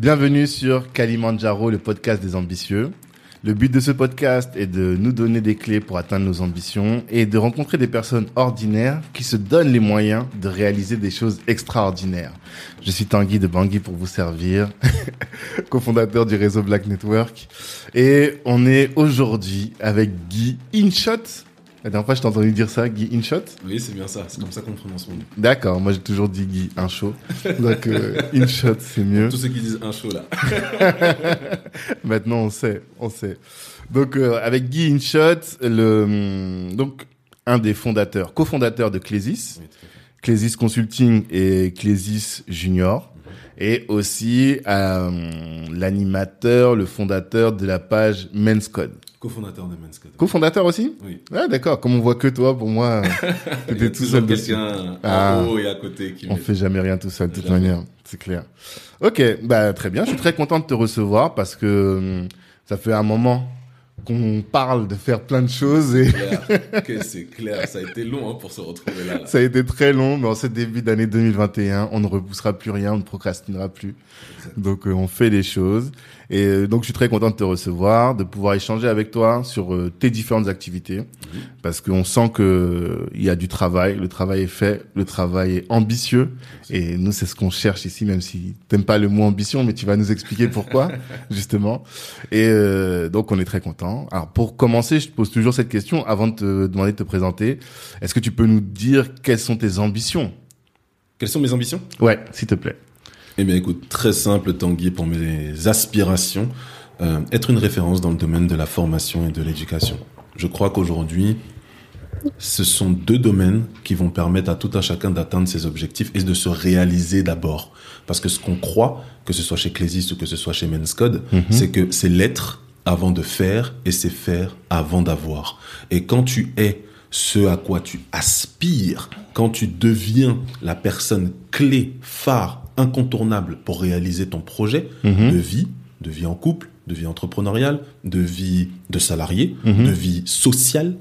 Bienvenue sur Kalimandjaro, le podcast des ambitieux. Le but de ce podcast est de nous donner des clés pour atteindre nos ambitions et de rencontrer des personnes ordinaires qui se donnent les moyens de réaliser des choses extraordinaires. Je suis Tanguy de Bangui pour vous servir, cofondateur du réseau Black Network. Et on est aujourd'hui avec Guy Inshot. La dernière fois, je t'ai entendu dire ça, Guy Inshot. Oui, c'est bien ça. C'est comme ça qu'on prononce mon nom. D'accord. Moi, j'ai toujours dit Guy Inshot. Donc, euh, Inshot, c'est mieux. Tous ceux qui disent un show là. Maintenant, on sait, on sait. Donc, euh, avec Guy Inshot, le, hum, donc, un des fondateurs, cofondateurs de Clésis, Oui. Clésis Consulting et Clésis Junior, et aussi euh, l'animateur, le fondateur de la page Men's Code. Co-fondateur de Men's Code. Cofondateur aussi Oui. Ah d'accord, comme on voit que toi, pour moi, t'étais tout seul quelqu'un Ah. en haut et à côté qui On fait jamais rien tout seul, de toute Jamais. manière, c'est clair. Ok, bah très bien. Je suis très content de te recevoir parce que hum, ça fait un moment qu'on parle de faire plein de choses et c'est clair. Ça a été long hein, pour se retrouver là. là. ça a été très long. Mais en ce début d'année 2021, on ne repoussera plus rien, on ne procrastinera plus. Donc euh, on fait les choses et euh, donc je suis très content de te recevoir, de pouvoir échanger avec toi sur euh, tes différentes activités. Parce qu'on sent que il y a du travail, le travail est fait, le travail est ambitieux. Et nous c'est ce qu'on cherche ici même si t'aimes pas le mot ambition mais tu vas nous expliquer pourquoi justement. Et euh, donc on est très content. Alors pour commencer, je te pose toujours cette question avant de te demander de te présenter. Est-ce que tu peux nous dire quelles sont tes ambitions? Quelles sont mes ambitions? Ouais, s'il te plaît. Eh bien, écoute, très simple, Tanguy, pour mes aspirations. euh, être une référence dans le domaine de la formation et de l'éducation. Je crois qu'aujourd'hui, ce sont deux domaines qui vont permettre à tout un chacun d'atteindre ses objectifs et de se réaliser d'abord. Parce que ce qu'on croit, que ce soit chez Clésis ou que ce soit chez Men's Code, c'est que c'est l'être avant de faire et c'est faire avant d'avoir. Et quand tu es ce à quoi tu aspires, quand tu deviens la personne clé, phare, incontournable pour réaliser ton projet de vie, de vie en couple, de vie entrepreneuriale, de vie de salarié, de vie sociale,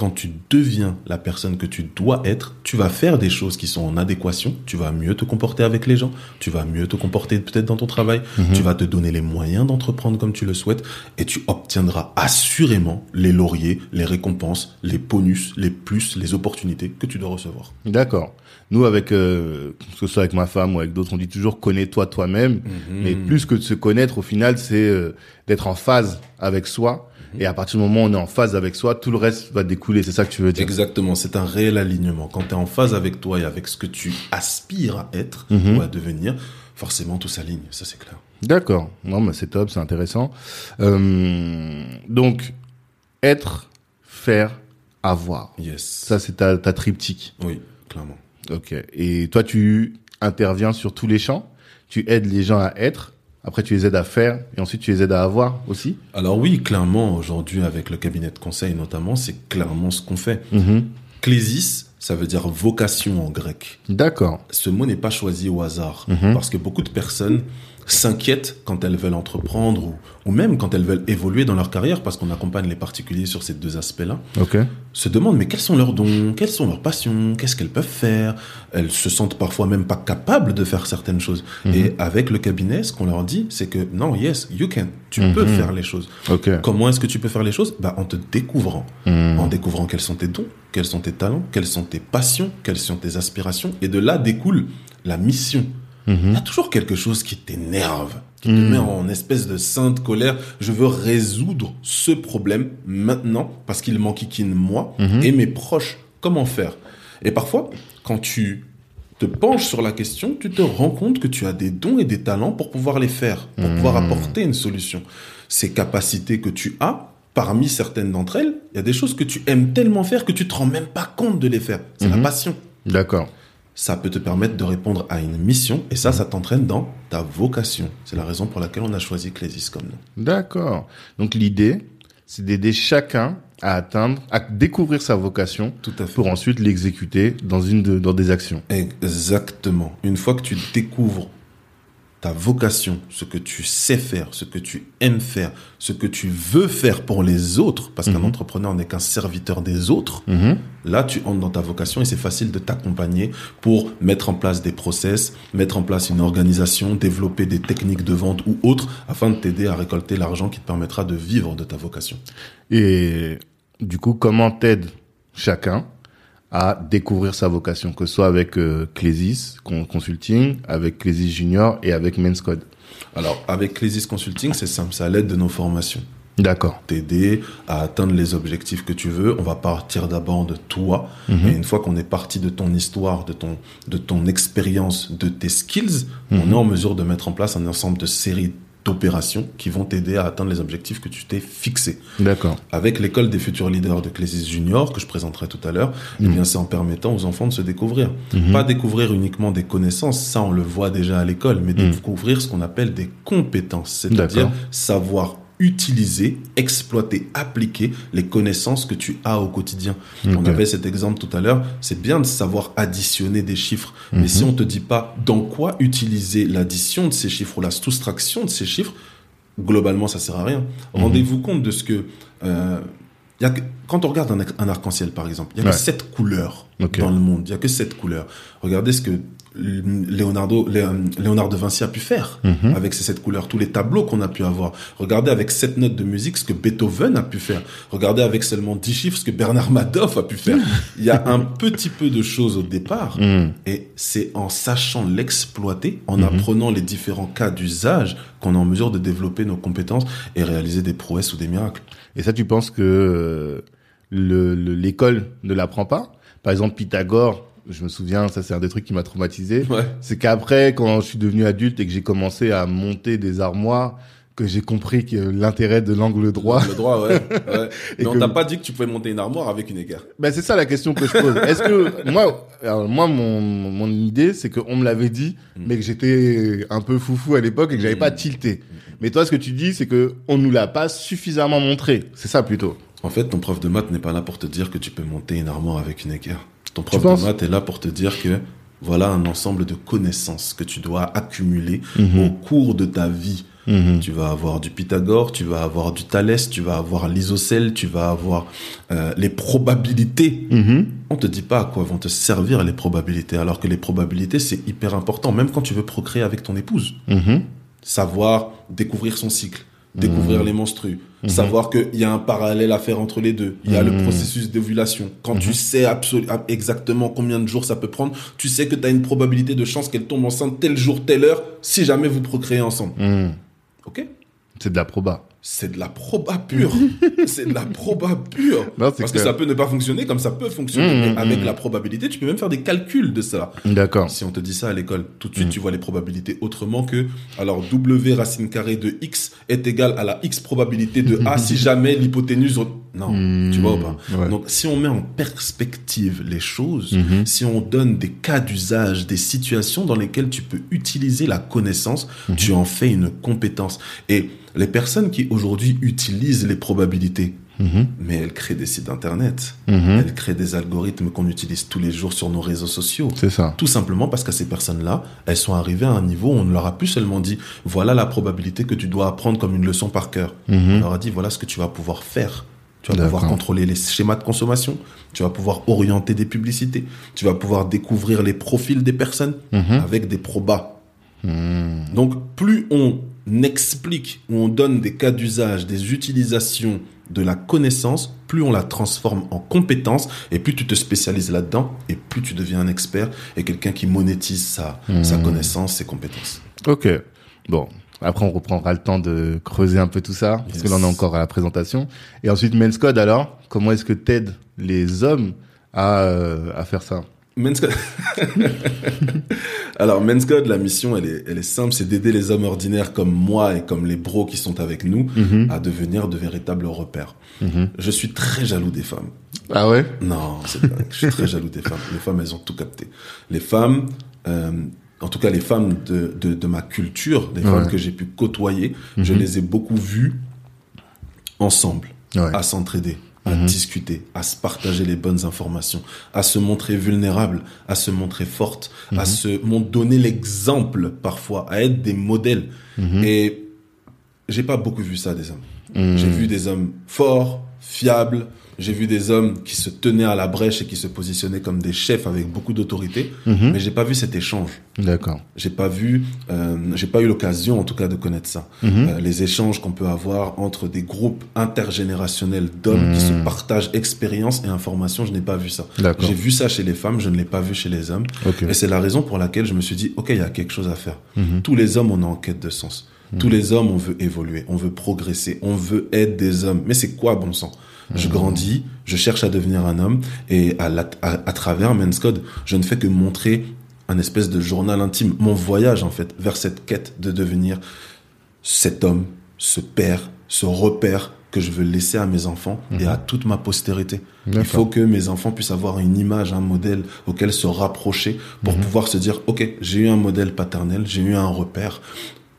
quand tu deviens la personne que tu dois être, tu vas faire des choses qui sont en adéquation, tu vas mieux te comporter avec les gens, tu vas mieux te comporter peut-être dans ton travail, tu vas te donner les moyens d'entreprendre comme tu le souhaites et tu obtiendras assurément les lauriers, les récompenses, les bonus, les plus, les opportunités que tu dois recevoir. D'accord. Nous, avec, euh, que ce soit avec ma femme ou avec d'autres, on dit toujours connais-toi toi-même. Mais plus que de se connaître, au final, c'est euh, d'être en phase avec soi. Et à partir du moment où on est en phase avec soi, tout le reste va découler. C'est ça que tu veux dire. Exactement, c'est un réel alignement. Quand tu es en phase avec toi et avec ce que tu aspires à être ou à devenir, forcément tout s'aligne, ça c'est clair. D'accord. Non, mais c'est top, c'est intéressant. Euh, donc, être, faire, avoir. Yes. Ça, c'est ta, ta triptyque. Oui, clairement. Ok. Et toi, tu interviens sur tous les champs? Tu aides les gens à être? Après, tu les aides à faire. Et ensuite, tu les aides à avoir aussi. Alors oui, clairement, aujourd'hui, avec le cabinet de conseil notamment, c'est clairement ce qu'on fait. Mhm. Clésis, ça veut dire vocation en grec. D'accord. Ce mot n'est pas choisi au hasard, Mhm. parce que beaucoup de personnes s'inquiètent quand elles veulent entreprendre ou, ou même quand elles veulent évoluer dans leur carrière, parce qu'on accompagne les particuliers sur ces deux aspects-là, Ok. se demandent mais quels sont leurs dons, quelles sont leurs passions, qu'est-ce qu'elles peuvent faire? Elles se sentent parfois même pas capables de faire certaines choses. Et avec le cabinet, ce qu'on leur dit, c'est que non, yes, you can, tu peux Mhm. faire les choses. Ok. Comment est-ce que tu peux faire les choses? Bah, En te découvrant. Mhm. En découvrant quels sont tes dons, quels sont tes talents, quelles sont tes passions, quelles sont tes aspirations. Et de là découle la mission. Il y a toujours quelque chose qui t'énerve, qui te met en espèce de sainte colère. Je veux résoudre ce problème maintenant parce qu'il m'enquiquine moi et mes proches. Comment faire? Et parfois, quand tu te penches sur la question, tu te rends compte que tu as des dons et des talents pour pouvoir les faire, pour pouvoir apporter une solution. Ces capacités que tu as, parmi certaines d'entre elles, il y a des choses que tu aimes tellement faire que tu te rends même pas compte de les faire. C'est la passion. D'accord. Ça peut te permettre de répondre à une mission et ça, ça t'entraîne dans ta vocation. C'est la raison pour laquelle on a choisi Clésis comme nom. D'accord. Donc l'idée, c'est d'aider chacun à atteindre, à découvrir sa vocation Tout à fait. pour ensuite l'exécuter dans une de, dans des actions. Exactement. Une fois que tu découvres ta vocation, ce que tu sais faire, ce que tu aimes faire, ce que tu veux faire pour les autres, parce qu'un Mhm. entrepreneur n'est qu'un serviteur des autres, Mhm. là tu entres dans ta vocation et c'est facile de t'accompagner pour mettre en place des process, mettre en place une organisation, développer des techniques de vente ou autres afin de t'aider à récolter l'argent qui te permettra de vivre de ta vocation. Et du coup, comment t'aide chacun à découvrir sa vocation, que ce soit avec euh, Clésis Con- Consulting, avec Clésis Junior et avec Men's Code Alors avec Clésis Consulting, c'est simple, c'est à l'aide de nos formations. D'accord. t'aider à atteindre les objectifs que tu veux. On va partir d'abord de toi. Et une fois qu'on est parti de ton histoire, de ton, de ton expérience, de tes skills, on est en mesure de mettre en place un ensemble de séries d'opérations qui vont t'aider à atteindre les objectifs que tu t'es fixés. D'accord. Avec l'école des futurs leaders de Clésis Junior, que je présenterai tout à l'heure, eh bien, c'est en permettant aux enfants de se découvrir. Pas découvrir uniquement des connaissances, ça on le voit déjà à l'école, mais découvrir ce qu'on appelle des compétences, c'est-à-dire savoir utiliser, exploiter, appliquer les connaissances que tu as au quotidien. On avait cet exemple tout à l'heure, c'est bien de savoir additionner des chiffres, mais si on te dit pas dans quoi utiliser l'addition de ces chiffres ou la soustraction de ces chiffres, globalement, ça sert à rien. Rendez-vous compte de ce que, euh, il y a que- quand on regarde un, un arc-en-ciel, par exemple, il y a Ouais. que sept couleurs dans le monde. Il y a que sept couleurs. Regardez ce que Leonardo, Lé- Léonard de Vinci a pu faire Mhm. avec ces sept couleurs, tous les tableaux qu'on a pu avoir. Regardez avec sept notes de musique ce que Beethoven a pu faire. Regardez avec seulement dix chiffres ce que Bernard Madoff a pu faire. Il y a un petit peu de choses au départ. Mhm. Et c'est en sachant l'exploiter, en apprenant les différents cas d'usage, qu'on est en mesure de développer nos compétences et réaliser des prouesses ou des miracles. Et ça, tu penses que euh, le- le- l'école ne l'apprend pas? Par exemple, Pythagore, je me souviens, ça c'est un des trucs qui m'a traumatisé. Ouais. C'est qu'après, quand je suis devenu adulte et que j'ai commencé à monter des armoires, que j'ai compris que l'intérêt de l'angle droit. Le droit, ouais. ouais. Et Mais on que- t'a pas dit que tu pouvais monter une armoire avec une équerre. Ben c'est ça la question que je pose. Est-ce que moi, alors moi mon mon idée c'est qu'on me l'avait dit, Mm. mais que j'étais un peu foufou à l'époque et que j'avais pas tilté. Mais toi, ce que tu dis, c'est que on nous l'a pas suffisamment montré. C'est ça plutôt. En fait, ton prof de maths n'est pas là pour te dire que tu peux monter une armoire avec une équerre. Ton prof de maths est là pour te dire que voilà un ensemble de connaissances que tu dois accumuler Mhm. au cours de ta vie. Mhm. Tu vas avoir du Pythagore, tu vas avoir du Thalès, tu vas avoir l'isocèle, tu vas avoir euh, les probabilités. Mhm. On te dit pas à quoi vont te servir les probabilités, alors que les probabilités c'est hyper important, même quand tu veux procréer avec ton épouse. Savoir découvrir son cycle, découvrir les menstrues, savoir qu'il y a un parallèle à faire entre les deux. Il y a le Mhm. processus d'ovulation. Quand tu sais absolu- exactement combien de jours ça peut prendre, tu sais que tu as une probabilité de chance qu'elle tombe enceinte tel jour, telle heure, si jamais vous procréez ensemble. Mhm. Ok? C'est de la proba. C'est de la proba pure. c'est de la proba pure. Non, Parce que ça peut ne pas fonctionner comme ça peut fonctionner. Mmh, mais avec mmh. la probabilité, tu peux même faire des calculs de ça. D'accord. Si on te dit ça à l'école, tout de suite, tu vois les probabilités autrement que, alors, W racine carrée de X est égal à la X probabilité de A si jamais l'hypoténuse... Non, Mmh, tu vois ou pas? ouais. Donc, si on met en perspective les choses, si on donne des cas d'usage, des situations dans lesquelles tu peux utiliser la connaissance, tu en fais une compétence. Et les personnes qui aujourd'hui utilisent les probabilités, Mhm. mais elles créent des sites internet, Mhm. elles créent des algorithmes qu'on utilise tous les jours sur nos réseaux sociaux. C'est ça. Tout simplement parce que ces personnes-là, elles sont arrivées à un niveau où on ne leur a plus seulement dit voilà la probabilité que tu dois apprendre comme une leçon par cœur. On Mhm. leur a dit voilà ce que tu vas pouvoir faire. Tu vas pouvoir contrôler les schémas de consommation, tu vas pouvoir orienter des publicités, tu vas pouvoir découvrir les profils des personnes avec des probas. Donc plus on explique ou on donne des cas d'usage, des utilisations de la connaissance, plus on la transforme en compétence et plus tu te spécialises là-dedans et plus tu deviens un expert et quelqu'un qui monétise sa, sa connaissance, ses compétences. Ok. Bon. Après, on reprendra le temps de creuser un peu tout ça, parce que là, on est encore à la présentation. Et ensuite, Men's Code, alors, comment est-ce que t'aides les hommes à, euh, à faire ça? Men's Code. Alors, Men's Code, la mission, elle est, elle est simple, c'est d'aider les hommes ordinaires comme moi et comme les bros qui sont avec nous Mhm. à devenir de véritables repères. Mhm. Je suis très jaloux des femmes. Ah ouais? Non, c'est. Je suis très jaloux des femmes. Les femmes, elles ont tout capté. Les femmes, euh, en tout cas les femmes de, de, de ma culture, des femmes que j'ai pu côtoyer, je Mhm. les ai beaucoup vues ensemble, Ouais. à s'entraider, à discuter, à se partager les bonnes informations, à se montrer vulnérable, à se montrer forte, à se mon- donner l'exemple parfois, à être des modèles. Et j'ai pas beaucoup vu ça des hommes. J'ai vu des hommes forts, fiables. J'ai vu des hommes qui se tenaient à la brèche et qui se positionnaient comme des chefs avec beaucoup d'autorité. Mais j'ai pas vu cet échange. D'accord. J'ai pas vu, euh, j'ai pas eu l'occasion en tout cas de connaître ça. Euh, les échanges qu'on peut avoir entre des groupes intergénérationnels d'hommes qui se partagent expérience et informations, je n'ai pas vu ça. D'accord. J'ai vu ça chez les femmes, je ne l'ai pas vu chez les hommes. Ok. Et c'est la raison pour laquelle je me suis dit, ok, il y a quelque chose à faire. Tous les hommes, on est en quête de sens. Tous les hommes, on veut évoluer, on veut progresser, on veut être des hommes. Mais c'est quoi bon sang Je grandis, je cherche à devenir un homme, et à, la- à, à travers Men's Code, je ne fais que montrer un espèce de journal intime, mon voyage en fait, vers cette quête de devenir cet homme, ce père, ce repère que je veux laisser à mes enfants et à toute ma postérité. Il faut que mes enfants puissent avoir une image, un modèle auquel se rapprocher pour pouvoir se dire, OK, j'ai eu un modèle paternel, j'ai eu un repère,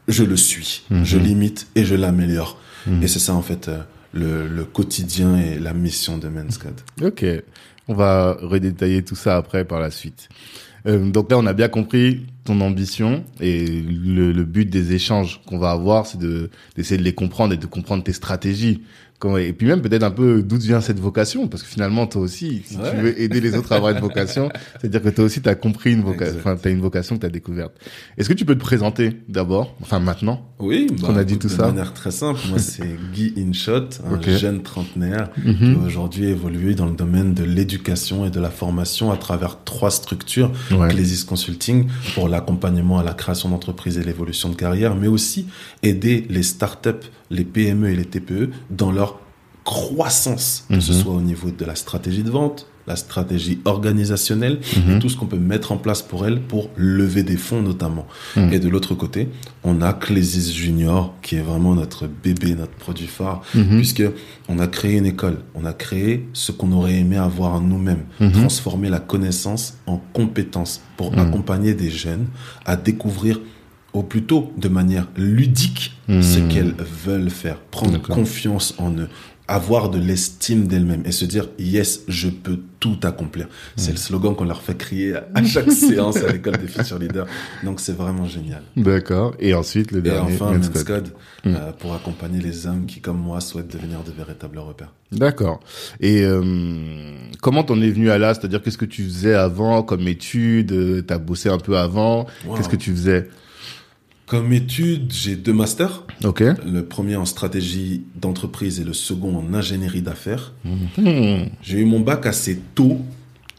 je le suis, je l'imite et je l'améliore. Et c'est ça en fait euh, le, le quotidien et la mission de Men's Code. Ok. On va redétailler tout ça après par la suite. Euh, donc là, on a bien compris ton ambition et le, le but des échanges qu'on va avoir, c'est de d'essayer de les comprendre et de comprendre tes stratégies. Et puis même peut-être un peu d'où vient cette vocation, parce que finalement toi aussi, si Ouais. tu veux aider les autres à avoir une vocation, c'est-à-dire que toi aussi tu as compris une vocation, enfin tu as une vocation que tu as découverte. Est-ce que tu peux te présenter d'abord, enfin maintenant? Oui, bah, qu'on a dit tout de ça. manière très simple. Moi, c'est Guy Inshot, un Ok. jeune trentenaire Mhm. qui a aujourd'hui évolué dans le domaine de l'éducation et de la formation à travers trois structures. Ouais. Clésis Consulting pour l'accompagnement à la création d'entreprises et l'évolution de carrière, mais aussi aider les startups, les PME et les TPE dans leur croissance, que ce Mhm. soit au niveau de la stratégie de vente, la stratégie organisationnelle, Mhm. et tout ce qu'on peut mettre en place pour elles pour lever des fonds notamment. Mhm. Et de l'autre côté, on a Clésis Junior qui est vraiment notre bébé, notre produit phare, Mhm. puisque on a créé une école, on a créé ce qu'on aurait aimé avoir en nous-mêmes, Mhm. transformer la connaissance en compétence pour Mhm. accompagner des jeunes à découvrir ou plutôt de manière ludique Mhm. ce qu'elles veulent faire, prendre confiance en eux, avoir de l'estime d'elles-mêmes et se dire yes, je peux tout accomplir. C'est le slogan qu'on leur fait crier à- chaque séance à l'école des futurs leaders. Donc c'est vraiment génial. D'accord. Et ensuite le Et dernier. enfin, Men's Code. Code, euh, pour accompagner les hommes qui, comme moi, souhaitent devenir de véritables repères. D'accord. Et euh, comment t'en es venu à là? C'est-à-dire qu'est-ce que tu faisais avant comme étude euh, T'as bossé un peu avant? Wow. Qu'est-ce que tu faisais? Comme étude, j'ai deux masters. Ok. Le premier en stratégie d'entreprise et le second en ingénierie d'affaires. Hmm. J'ai eu mon bac assez tôt.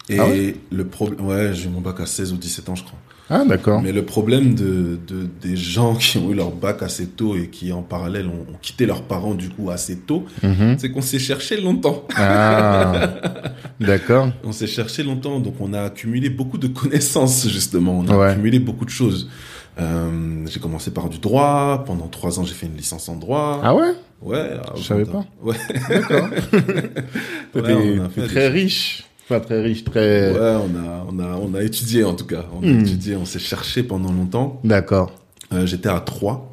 Et Ah ouais le problème, ouais, j'ai eu mon bac à 16 ou 17 ans, je crois. Ah d'accord. Mais le problème de, de, des gens qui ont eu leur bac assez tôt et qui, en parallèle, ont, ont quitté leurs parents, du coup, assez tôt, Mhm. c'est qu'on s'est cherché longtemps. Ah. D'accord. On s'est cherché longtemps, donc on a accumulé beaucoup de connaissances, justement. On a Ouais. accumulé beaucoup de choses. Euh, j'ai commencé par du droit. Pendant trois ans, j'ai fait une licence en droit. Ah ouais? Ouais. Je savais pas. Ouais. D'accord. Ouais, T'es on a t'es fait très riche. Enfin très riche, très. Ouais, on a, on a, on a étudié, en tout cas. On a Hmm. étudié, on s'est cherché pendant longtemps. D'accord. Euh, j'étais à Troyes.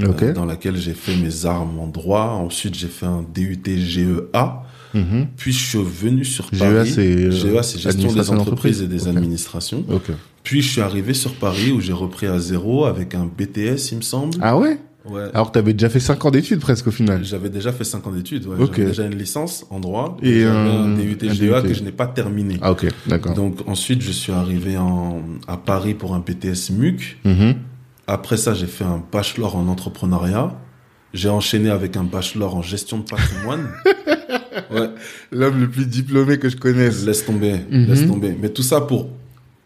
Euh, dans laquelle j'ai fait mes armes en droit. Ensuite, j'ai fait un DUT GEA. Mhm. Puis, je suis venu sur GEA, Paris. c'est, euh, GEA, c'est gestion des entreprises et des administrations. Ok. Puis, je suis arrivé sur Paris où j'ai repris à zéro avec un BTS, il me semble. Ah ouais? Ouais. Alors que t'avais déjà fait 5 ans d'études presque au final. J'avais déjà fait 5 ans d'études. Ouais. J'avais déjà une licence en droit. Et un- un DUT GEA DUT. que je n'ai pas terminé. Ah ok, d'accord. Donc, ensuite, je suis arrivé en, à Paris pour un BTS MUC. Mhm. Après ça, j'ai fait un bachelor en entrepreneuriat. J'ai enchaîné avec un bachelor en gestion de patrimoine. ouais, L'homme le plus diplômé que je connaisse. laisse tomber, Mhm. laisse tomber. Mais tout ça pour,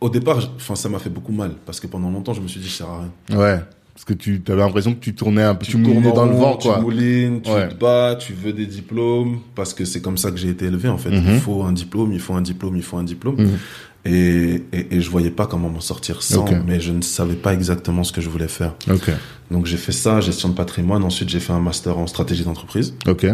au départ, je- enfin, ça m'a fait beaucoup mal parce que pendant longtemps, je me suis dit, ça sert à rien. Ouais. Parce que tu avais l'impression que tu tournais un peu, tu, moulinais en dans le vent, quoi. Tu moulines, tu Ouais. te bats, tu veux des diplômes parce que c'est comme ça que j'ai été élevé en fait. Mhm. Il faut un diplôme, il faut un diplôme, il faut un diplôme. Mhm. Et, et, et je voyais pas comment m'en sortir sans, mais je ne savais pas exactement ce que je voulais faire. Ok. Donc j'ai fait ça, gestion de patrimoine. Ensuite, j'ai fait un master en stratégie d'entreprise. Ok.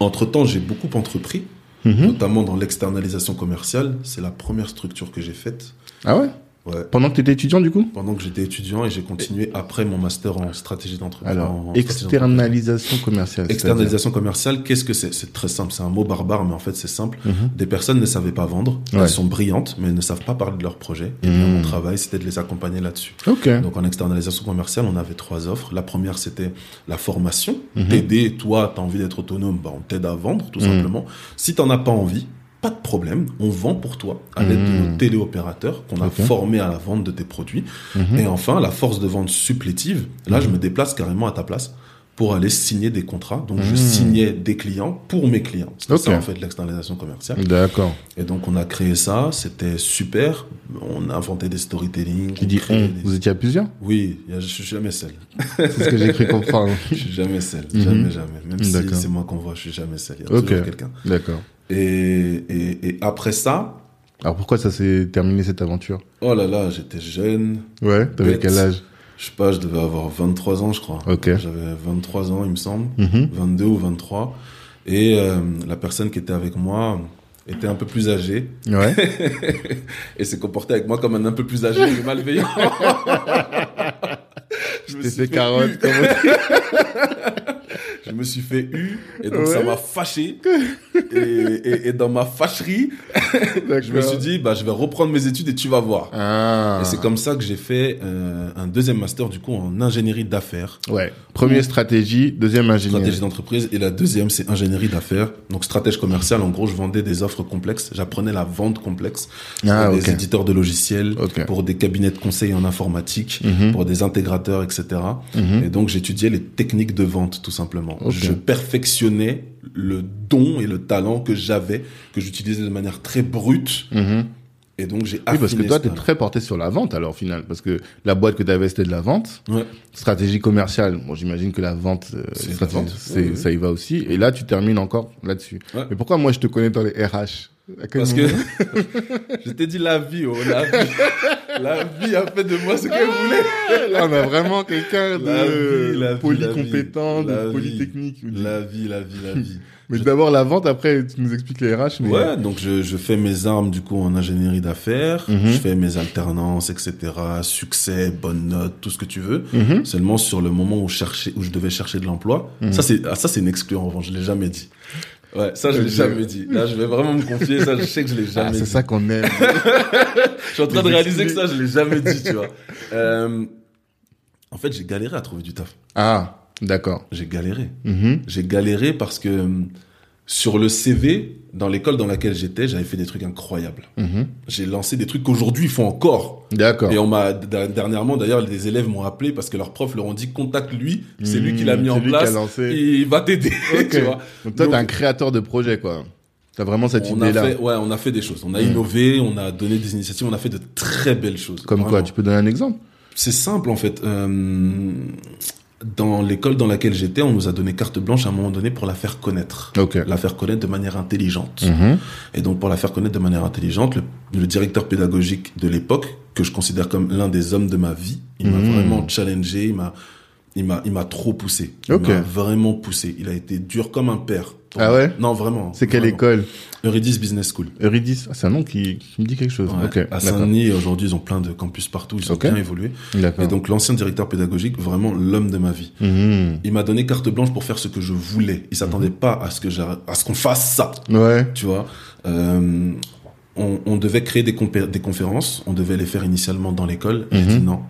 Entre temps, j'ai beaucoup entrepris, Mhm. notamment dans l'externalisation commerciale. C'est la première structure que j'ai faite. Ah ouais? Ouais. Pendant que tu étais étudiant, du coup? Pendant que j'étais étudiant et j'ai continué après mon master en stratégie d'entreprise. Alors, externalisation commerciale. Externalisation commerciale, qu'est-ce que c'est? C'est très simple, c'est un mot barbare, mais en fait c'est simple. Mhm. Des personnes ne savaient pas vendre, Ouais. elles sont brillantes, mais elles ne savent pas parler de leur projet. Et Mhm. mon travail, c'était de les accompagner là-dessus. Ok. Donc en externalisation commerciale, on avait trois offres. La première, c'était la formation. Mhm. T'aider, toi, tu as envie d'être autonome, bah, on t'aide à vendre, tout Mhm. simplement. Si t'en as pas envie, pas de problème, on vend pour toi à l'aide Mhm. de nos téléopérateurs qu'on a formés à la vente de tes produits. Mhm. Et enfin, la force de vente supplétive, là, je me déplace carrément à ta place pour aller signer des contrats. Donc, je Mhm. signais des clients pour mes clients. C'est Ok. ça, en fait, l'externalisation commerciale. D'accord. Et donc, on a créé ça. C'était super. On a inventé des storytelling. Créait on. des- Vous étiez à plusieurs? Oui, je suis jamais seul. C'est ce que j'ai cru comprendre. Je suis jamais seul. Mhm. Jamais, jamais. Même si c'est moi qu'on voit, je suis jamais seul. Il y a toujours quelqu'un. D'accord. Et, et, et après ça, Alors pourquoi ça s'est terminé cette aventure? Oh là là, j'étais jeune. Ouais, t'avais quel âge? Je sais pas, je devais avoir 23 ans, je crois. Ok. J'avais 23 ans, il me semble. Mhm. 22 ou 23. Et euh, la personne qui était avec moi était un peu plus âgée Ouais. et s'est comportée avec moi comme un un peu plus âgé mais malveillant. je, me suis fait fait carotte. comme je me suis fait eu et donc ça m'a fâché. Et, et, et dans ma fâcherie, je me suis dit, bah, je vais reprendre mes études et tu vas voir. Ah. Et c'est comme ça que j'ai fait euh, un deuxième master du coup en ingénierie d'affaires. Ouais. Première stratégie, deuxième ingénieur. Stratégie d'entreprise et la deuxième c'est ingénierie d'affaires. Donc stratège commercial, en gros je vendais des offres complexes, j'apprenais la vente complexe Ah, pour ok. des éditeurs de logiciels, pour des cabinets de conseil en informatique, Mhm. pour des intégrateurs, etc. Mhm. Et donc j'étudiais les techniques de vente tout simplement. Je perfectionnais le don et le talent que j'avais, que j'utilisais de manière très brute. Mhm. Et donc j'ai Oui, parce que toi, t'es talent. très porté sur la vente, alors, au final. Parce que la boîte que t'avais, c'était de la vente. Ouais. Stratégie commerciale. Bon, j'imagine que la vente, euh, la vente. ça y va aussi. Et là, tu termines encore là-dessus. Ouais. Mais pourquoi moi, je te connais dans les RH Parce que je t'ai dit la vie, oh, la vie. la vie a fait de moi ce qu'elle voulait. Là, on a vraiment quelqu'un de polycompétent, de polytechnique. La vie, la vie, la vie. Mais d'abord la vente, après tu nous expliques les RH. Mais... Ouais, donc je, je fais mes armes du coup en ingénierie d'affaires, Mhm. je fais mes alternances, etc. Succès, bonnes notes, tout ce que tu veux. Mhm. Seulement sur le moment où, chercher, où je devais chercher de l'emploi, Mhm. ça c'est ah, ça c'est une exclu en revanche, je l'ai jamais dit. Ouais, ça je l'ai Ok. jamais dit. Là, je vais vraiment me confier, ça je sais que je l'ai Ah, jamais c'est dit. ça qu'on aime. Je suis en train de réaliser que ça je l'ai jamais dit, tu vois. Euh, en fait, j'ai galéré à trouver du taf. ah, d'accord. J'ai galéré. Mhm. J'ai galéré parce que hum, sur le CV, dans l'école dans laquelle j'étais, j'avais fait des trucs incroyables. Mhm. J'ai lancé des trucs qu'aujourd'hui ils font encore. D'accord. Et on m'a dernièrement d'ailleurs les élèves m'ont appelé parce que leurs profs leur ont dit contacte lui, c'est lui qui l'a mis Mmh, en lui qui a place, lancé. il va t'aider. Ok. tu vois. Donc toi, t'es un créateur de projet, quoi. T'as vraiment cette on a idée-là. fait, ouais, on a fait des choses. On a Mm. innové, on a donné des initiatives, on a fait de très belles choses. Comme quoi. Tu peux donner un exemple? C'est simple en fait. Euh, dans l'école dans laquelle j'étais, on nous a donné carte blanche à un moment donné pour la faire connaître. Ok. La faire connaître de manière intelligente. Mhm. Et donc, pour la faire connaître de manière intelligente, le, le directeur pédagogique de l'époque, que je considère comme l'un des hommes de ma vie, il m'a Mhm. vraiment challengé, il m'a, il m'a, il m'a trop poussé. Il m'a vraiment poussé. Il a été dur comme un père. Ah ouais Non, vraiment. C'est quelle vraiment. école Eurydice Business School. Eurydice. Ah, c'est un nom qui, qui me dit quelque chose. Ouais. À. Saint-Denis, aujourd'hui, ils ont plein de campus partout, ils ont bien évolué. Et donc, l'ancien directeur pédagogique, vraiment l'homme de ma vie. Mhm. Il m'a donné carte blanche pour faire ce que je voulais. Il s'attendait pas à ce que à ce qu'on fasse ça. Ouais. tu vois. Euh, on, on devait créer des, conférences, on devait les faire initialement dans l'école. J'ai Mhm. dit non.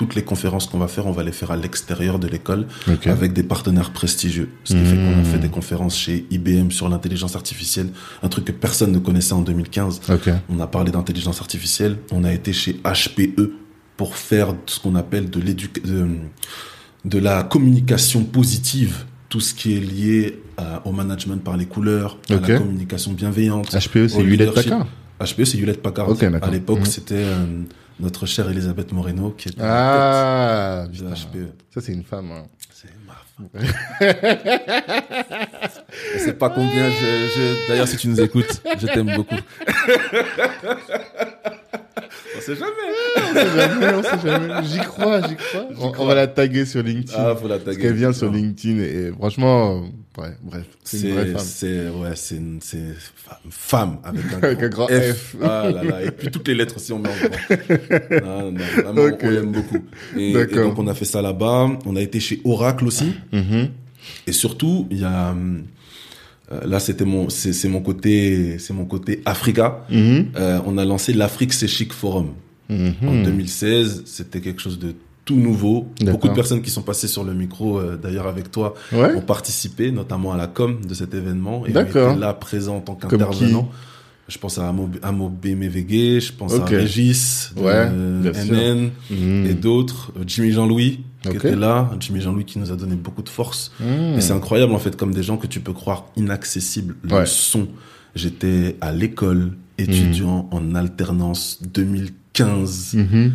Toutes les conférences qu'on va faire, on va les faire à l'extérieur de l'école avec des partenaires prestigieux. Ce qui fait qu'on a Mhm. fait des conférences chez IBM sur l'intelligence artificielle, un truc que personne ne connaissait en 2015. Ok. On a parlé d'intelligence artificielle. On a été chez HPE pour faire ce qu'on appelle de de, de la communication positive, tout ce qui est lié à- au management par les couleurs, à la communication bienveillante. HPE, c'est Hewlett. Packard. HPE, c'est Hewlett Packard. Ok, d'accord. à l'époque, Mhm. c'était euh, notre chère Elisabeth Moreno qui était Ah, tête de. HPE. Ça, c'est une femme. hein. C'est ma femme. Je sais pas combien je, je- D'ailleurs, si tu nous écoutes, je t'aime beaucoup. On sait jamais. on sait jamais, on sait jamais. J'y crois, j'y crois. On, on va la taguer sur LinkedIn. Ah, faut la Parce taguer. qu'elle vient sur. LinkedIn et, et franchement, ouais, bref, c'est une vraie femme. c'est, ouais, c'est une, c'est femme, avec un, Avec un grand F. Ah là là. Et puis toutes les lettres aussi, on met en grand. Non, non, vraiment, on l'aime beaucoup. Et, donc, on a fait ça là-bas. On a été chez Oracle aussi. Mhm. Et surtout, il y a, euh, là, c'était mon, c'est, mon côté, c'est mon côté Africa. Mhm. Euh, on a lancé l'Afrique C'est Chic Forum. Mhm. En 2016, c'était quelque chose de tout nouveau. Beaucoup de personnes qui sont passées sur le micro, euh, d'ailleurs avec toi, Ouais. ont participé, notamment à la com de cet événement. Et été là présents en tant qu'intervenant. Je pense à Amo, Amo BMVG, je pense à Régis, de Ouais. NN Mhm. et d'autres. Jimmy Jean-Louis, qui était là. Jimmy Jean-Louis qui nous a donné beaucoup de force. Mhm. Et c'est incroyable, en fait, comme des gens que tu peux croire inaccessibles le Ouais. sont. J'étais à l'école, étudiant en alternance 2015 Mhm.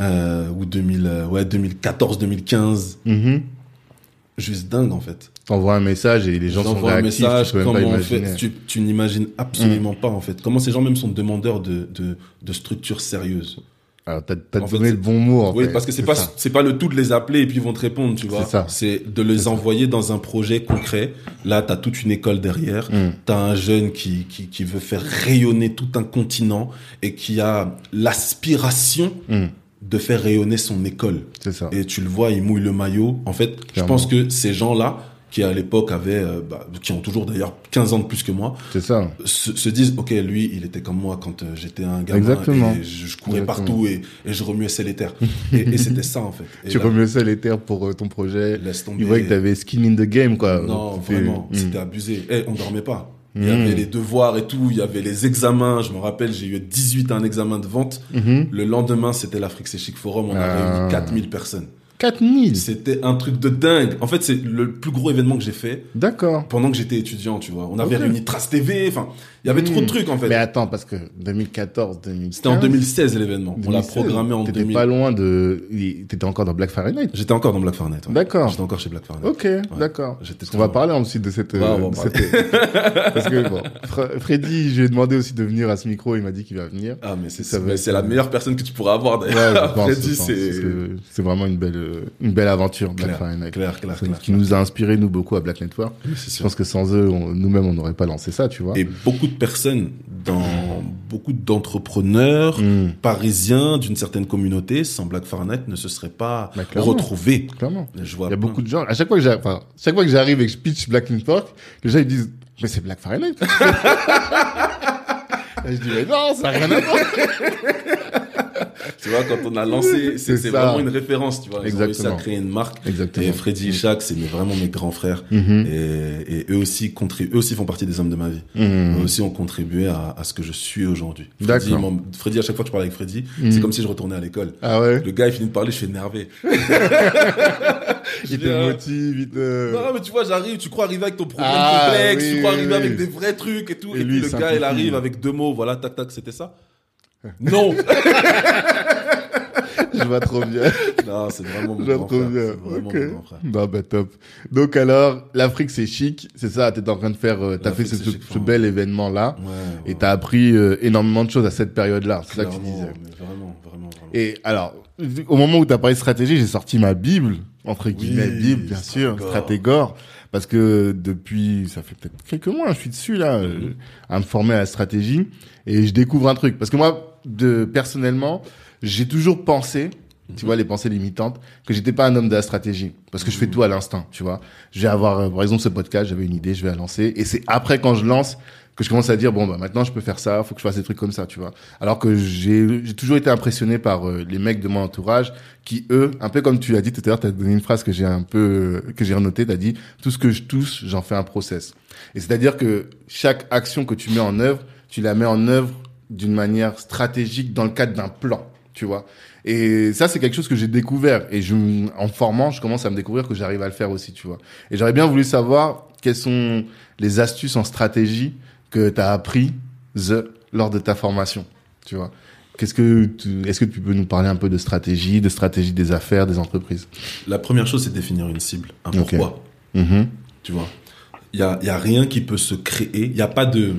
Euh, ou 2000, euh, ouais, 2014-2015. Mhm. Juste dingue, en fait. T'envoies un message et les gens sont J'envoie un réactifs, message, tu peux même comment fait, tu, tu n'imagines absolument pas, en fait. Comment ces gens même sont demandeurs de, de, de structures sérieuses. Alors, t'as, t'as En fait, donné c'est- le bon mot, en oui, fait. parce que c'est pas, ça. c'est pas le tout de les appeler et puis ils vont te répondre, tu vois. C'est ça. C'est de les envoyer dans un projet concret. Là, t'as toute une école derrière. Mm. T'as un jeune qui, qui, qui veut faire rayonner tout un continent et qui a l'aspiration Mm. De faire rayonner son école. C'est ça. Et tu le vois, il mouille le maillot. En fait, je pense que ces gens-là, qui à l'époque avaient, euh, bah, qui ont toujours d'ailleurs 15 ans de plus que moi, C'est ça. se, se disent, ok, lui, il était comme moi quand euh, j'étais un gamin. Exactement. Et je, je courais Exactement. partout et, et je remuais ciel et terre. et et c'était ça, en fait. Et Tu là, remuais ça les terres pour euh, ton projet. Laisse tomber. Ils voyaient que t'avais skin in the game, quoi. Non, vraiment, Mm. c'était abusé. Eh, on dormait pas. Il y avait les devoirs et tout, il y avait les examens. Je me rappelle, j'ai eu 18 à un examen de vente. Mhm. Le lendemain, c'était l'Afrique C'est Chic Forum. On a Ah. réuni 4000 personnes. 4000. C'était un truc de dingue. En fait, c'est le plus gros événement que j'ai fait D'accord. pendant que j'étais étudiant, tu vois. On avait Ok. réuni Trace TV. Enfin, il y avait trop de Mm. trucs, en fait. Mais attends, parce que 2014, 2015. C'était en 2016, l'événement. On l'a 2016, programmé en T'étais 2000. pas loin de. T'étais encore dans Black Fahrenheit. J'étais encore dans Black Fahrenheit. ouais. D'accord. J'étais encore chez Black Fahrenheit. Ok, d'accord. On va parler ensuite de cette. Va euh, cette- Parce que bon, Fre- Freddy, je lui ai demandé aussi de venir à ce micro. Il m'a dit qu'il va venir. Ah, mais c'est Ça va c'est la meilleure personne que tu pourras avoir, d'ailleurs. Freddy, c'est c'est vraiment une belle, euh, une belle aventure, Black clair, clair, clair, qui nous a inspiré nous beaucoup à Black Network. Oui, Je pense que sans eux, nous-mêmes, on n'aurait pas lancé ça, tu vois. Et beaucoup de personnes, dans beaucoup d'entrepreneurs Mm. parisiens d'une certaine communauté, sans Black Fahrenheit, ne se seraient pas Bah, clairement. retrouvés. Clairement. Je vois Il y a plein. beaucoup de gens. À chaque fois que j'arrive, enfin, chaque fois que j'arrive et que je pitch Black Network, les gens ils disent, mais c'est Black Fahrenheit. et je dis, mais non, ça n'a rien à voir. Tu vois, quand on a lancé, c'est vraiment une référence, tu vois. Ils ont réussi à Exactement. créer une marque. Exactement. Et Freddy et Shaq, c'est vraiment mes grands frères. Mhm. Et, et eux aussi eux aussi font partie des hommes de ma vie. Mhm. Eux aussi ont contribué à, à ce que je suis aujourd'hui. Freddy, Freddy, à chaque fois que je parle avec Freddy, Mhm. c'est comme si je retournais à l'école. Ah ouais? Le gars, il finit de parler, je suis énervé. Il te motive, il te... Non, mais tu vois, j'arrive, tu crois arriver avec ton problème Ah, complexe, oui, tu crois arriver oui. avec des vrais trucs et tout. Et Et, lui, puis le gars, il arrive avec deux mots, voilà, tac, tac, c'était ça? Non! Je vois trop bien. non, c'est vraiment mon Je vois trop frère. bien. Vraiment Ok. mon frère. Non, bah top. Donc alors, l'Afrique c'est chic, c'est ça, t'es en train de faire, euh, t'as fait ce, bel événement là, Ouais, et ouais. t'as appris euh, énormément de choses à cette période-là, c'est ça que tu disais. Vraiment, vraiment, vraiment. Et alors, au moment où t'as parlé de stratégie, j'ai sorti ma Bible, entre guillemets, Bible, bien sûr, Stratégore. Parce que depuis, ça fait peut-être quelques mois, je suis dessus là, Mhm. à me former à la stratégie, et je découvre un truc. Parce que moi, de personnellement, j'ai toujours pensé, Mhm. tu vois, les pensées limitantes, que j'étais pas un homme de la stratégie, parce que je fais tout à l'instinct, tu vois. Je vais avoir, euh, par exemple, ce podcast, j'avais une idée, je vais la lancer, et c'est après quand je lance que je commence à dire bon bah maintenant je peux faire ça, faut que je fasse des trucs comme ça, tu vois. Alors que j'ai j'ai toujours été impressionné par euh, les mecs de mon entourage qui eux, un peu comme tu l'as dit tout à l'heure, tu as donné une phrase que j'ai un peu euh, que j'ai renotée, tu as dit tout ce que je touche, j'en fais un process. Et c'est-à-dire que chaque action que tu mets en œuvre, tu la mets en œuvre d'une manière stratégique dans le cadre d'un plan, tu vois. Et ça, c'est quelque chose que j'ai découvert. Et je, en formant, je commence à me découvrir que j'arrive à le faire aussi, tu vois. Et j'aurais bien voulu savoir quelles sont les astuces en stratégie que tu as appris the, lors de ta formation, tu vois. Qu'est-ce que est-ce que tu peux nous parler un peu de stratégie, de stratégie des affaires, des entreprises? La première chose, c'est définir une cible, un pourquoi. Mhm. Tu vois. Il y a, y a rien qui peut se créer. Il n'y a pas de.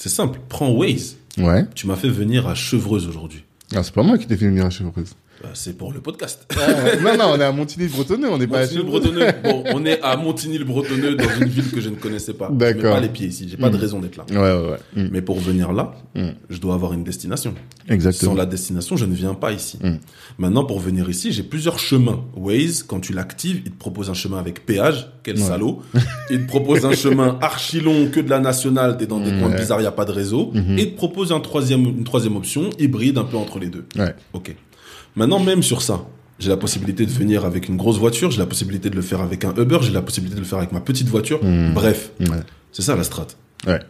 C'est simple. Prends Waze. Ouais. Tu m'as fait venir à Chevreuse aujourd'hui. Ah, c'est pas moi qui t'ai fait venir à Chevreuse. Bah, c'est pour le podcast. non, non, on est à Montigny-le-Bretonneux, on n'est pas à Montigny-le-Bretonneux. Bon, on est à Montigny-le-Bretonneux dans une ville que je ne connaissais pas. Je mets D'accord. pas les pieds ici. J'ai pas de Mm. raison d'être là. Ouais, ouais, ouais. Mm. Mais pour venir là, Mm. je dois avoir une destination. Exactement. Sans la destination, je ne viens pas ici. Mm. Maintenant, pour venir ici, j'ai plusieurs chemins. Waze, quand tu l'actives, il te propose un chemin avec péage. Quel Ouais. salaud. il te propose un chemin archi long que de la nationale. T'es dans des coins ouais. bizarres, il n'y a pas de réseau. Et il te propose un troisième, une troisième option, hybride, un peu entre les deux. Ouais. Ok. Maintenant, même sur ça, j'ai la possibilité de venir avec une grosse voiture, j'ai la possibilité de le faire avec un Uber, j'ai la possibilité de le faire avec ma petite voiture. Mm. Bref, Ouais. c'est ça la strat. Ouais.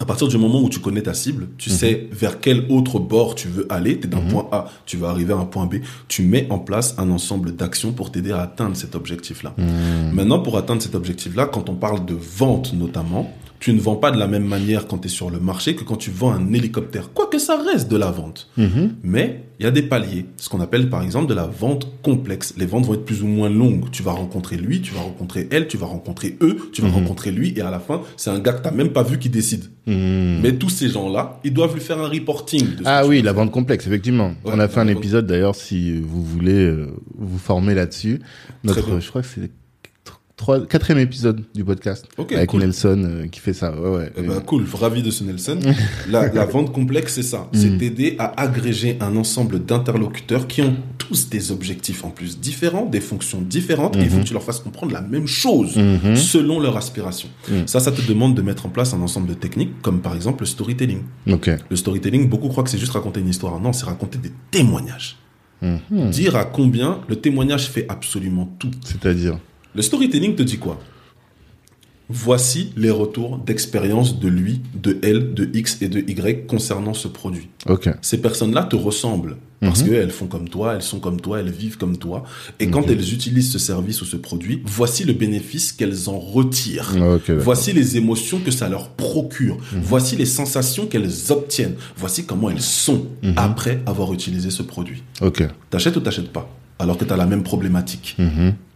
À partir du moment où tu connais ta cible, tu Mhm. sais vers quel autre bord tu veux aller, tu es d'un point A, tu vas arriver à un point B, tu mets en place un ensemble d'actions pour t'aider à atteindre cet objectif-là. Maintenant, pour atteindre cet objectif-là, quand on parle de vente notamment, tu ne vends pas de la même manière quand tu es sur le marché que quand tu vends un hélicoptère. Quoique ça reste de la vente. Mais il y a des paliers, ce qu'on appelle par exemple de la vente complexe. Les ventes vont être plus ou moins longues. Tu vas rencontrer lui, tu vas rencontrer elle, tu vas rencontrer eux, tu vas Mhm. rencontrer lui, et à la fin, c'est un gars que t'as même pas vu qui décide. Mm. Mais tous ces gens-là, ils doivent lui faire un reporting. de Ah tu oui, la vente complexe, effectivement. on a fait un épisode d'ailleurs, si vous voulez euh, vous former là-dessus. Notre, je crois que c'est trois, quatrième épisode du podcast Ok, avec cool. Nelson euh, qui fait ça. Ouais, ouais. Eh ben, cool, ravi de ce Nelson. la, la vente complexe, c'est ça. C'est Mm. t'aider à agréger un ensemble d'interlocuteurs qui ont tous des objectifs en plus différents, des fonctions différentes, et il faut Mhm. que tu leur fasses comprendre la même chose. Mhm. selon leur aspiration. Mm. Ça, ça te demande de mettre en place un ensemble de techniques, comme par exemple le storytelling. Le storytelling, beaucoup croient que c'est juste raconter une histoire. Non, c'est raconter des témoignages. Mhm. Dire à combien le témoignage fait absolument tout. C'est-à-dire? Le storytelling te dit quoi? Voici les retours d'expérience de lui, de elle, de X et de Y concernant ce produit. Ok. Ces personnes-là te ressemblent parce Mhm. qu'elles font comme toi, elles sont comme toi, elles vivent comme toi. Et quand elles utilisent ce service ou ce produit, voici le bénéfice qu'elles en retirent. Ok. d'accord. Voici les émotions que ça leur procure. Mhm. Voici les sensations qu'elles obtiennent. Voici comment elles sont Mhm. après avoir utilisé ce produit. Ok. T'achètes ou t'achètes pas? Alors que tu as la même problématique.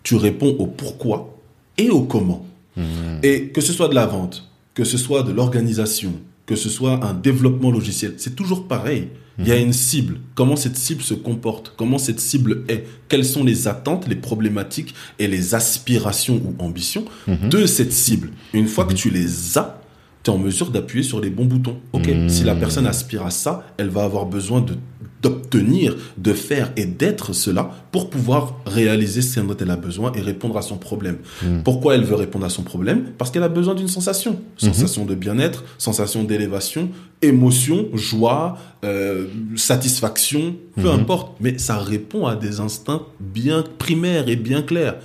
Tu réponds au pourquoi et au comment. Mhm. Et que ce soit de la vente, que ce soit de l'organisation, que ce soit un développement logiciel, c'est toujours pareil. Il y a une cible. Comment cette cible se comporte? Comment cette cible est? Quelles sont les attentes, les problématiques et les aspirations ou ambitions Mhm. de cette cible? Une fois que tu les as, tu es en mesure d'appuyer sur les bons boutons. Ok, si la personne aspire à ça, elle va avoir besoin de d'obtenir, de faire et d'être cela pour pouvoir réaliser ce dont elle a besoin et répondre à son problème. Mhm. Pourquoi elle veut répondre à son problème? Parce qu'elle a besoin d'une sensation. Sensation de bien-être, sensation d'élévation, émotion, joie, euh, satisfaction, peu Mhm. importe. Mais ça répond à des instincts bien primaires et bien clairs.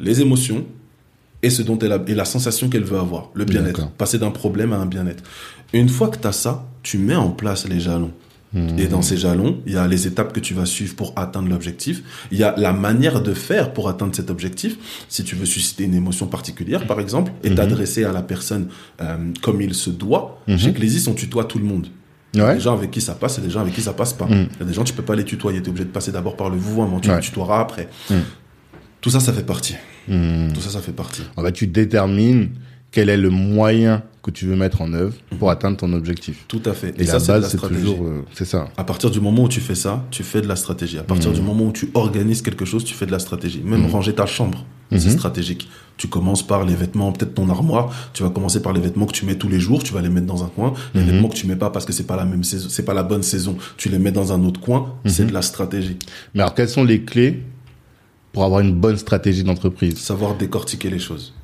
Les émotions et ce dont elle a, et la sensation qu'elle veut avoir, le bien-être. Passer d'un problème à un bien-être. Une fois que tu as ça, tu mets en place les jalons. Mhm. Et dans ces jalons, il y a les étapes que tu vas suivre pour atteindre l'objectif. Il y a la manière de faire pour atteindre cet objectif. Si tu veux susciter une émotion particulière, par exemple, et Mhm. t'adresser à la personne euh, comme il se doit. Mhm. Chez Clésis, on tutoie tout le monde. Il y a des gens avec qui ça passe et des gens avec qui ça passe pas. Mhm. Il y a des gens, tu peux pas les tutoyer. Tu es obligé de passer d'abord par le vouvoiement. Tu Ouais. les tutoieras après. Mhm. Tout ça, ça fait partie. Tout ça, ça fait partie. En fait, tu détermines quel est le moyen que tu veux mettre en œuvre pour atteindre ton objectif. Tout à fait. Et, Et, ça, c'est la stratégie. toujours, euh, c'est ça. À partir du moment où tu fais ça, tu fais de la stratégie. À partir Mhm. du moment où tu organises quelque chose, tu fais de la stratégie. Même Mhm. ranger ta chambre, Mhm. c'est stratégique. Tu commences par les vêtements, peut-être ton armoire. Tu vas commencer par les vêtements que tu mets tous les jours. Tu vas les mettre dans un coin. Les Mhm. vêtements que tu mets pas parce que c'est pas la même saison, c'est pas la bonne saison. Tu les mets dans un autre coin. Mhm. C'est de la stratégie. Mais alors, quelles sont les clés pour avoir une bonne stratégie d'entreprise? Savoir décortiquer les choses.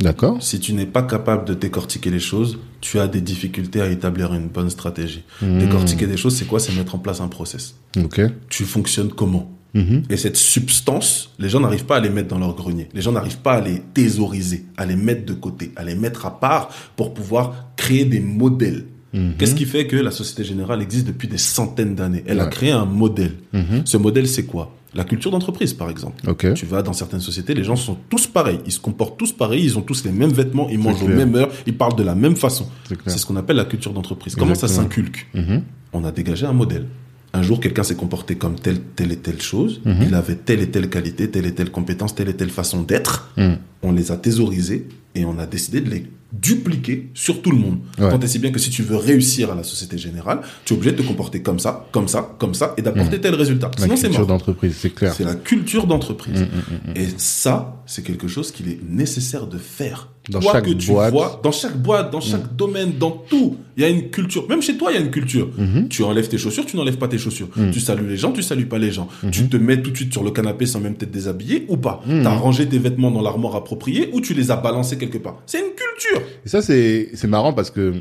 D'accord Si tu n'es pas capable de décortiquer les choses, tu as des difficultés à établir une bonne stratégie. Mhm. Décortiquer des choses, c'est quoi? C'est mettre en place un process. Ok. Tu fonctionnes comment? Mhm. Et cette substance, les gens n'arrivent pas à les mettre dans leur grenier. Les gens n'arrivent pas à les thésauriser, à les mettre de côté, à les mettre à part pour pouvoir créer des modèles. Mhm. Qu'est-ce qui fait que la Société Générale existe depuis des centaines d'années? Elle a créé un modèle. Ce modèle, c'est quoi? La culture d'entreprise, par exemple. Tu vas dans certaines sociétés, les gens sont tous pareils. Ils se comportent tous pareils, ils ont tous les mêmes vêtements, ils mangent aux mêmes heures, ils parlent de la même façon. C'est ce qu'on appelle la culture d'entreprise. Comment ça s'inculque Mhm. on a dégagé un modèle. Un jour, quelqu'un s'est comporté comme telle, telle et telle chose. Mhm. Il avait telle et telle qualité, telle et telle compétence, telle et telle façon d'être. Mhm. On les a thésaurisés et on a décidé de les dupliquer sur tout le monde. Ouais. Tant et si bien que si tu veux réussir à la Société Générale, tu es obligé de te comporter comme ça, comme ça, comme ça, et d'apporter tel résultat. La Sinon, c'est culture mort. d'entreprise, c'est clair. C'est la culture d'entreprise. Mm, Et ça, c'est quelque chose qu'il est nécessaire de faire. Dans chaque que tu boîte. Vois, dans chaque boîte, dans chaque domaine, dans tout, il y a une culture. Même chez toi, il y a une culture. Mm-hmm. Tu enlèves tes chaussures, tu n'enlèves pas tes chaussures. Mm. Tu salues les gens, tu salues pas les gens. Mm-hmm. Tu te mets tout de suite sur le canapé sans même t'être déshabillé ou pas. Mm. Tu as rangé tes vêtements dans l'armoire appropriée ou tu les as balancés quelque part. C'est une culture. Et ça, c'est c'est marrant parce que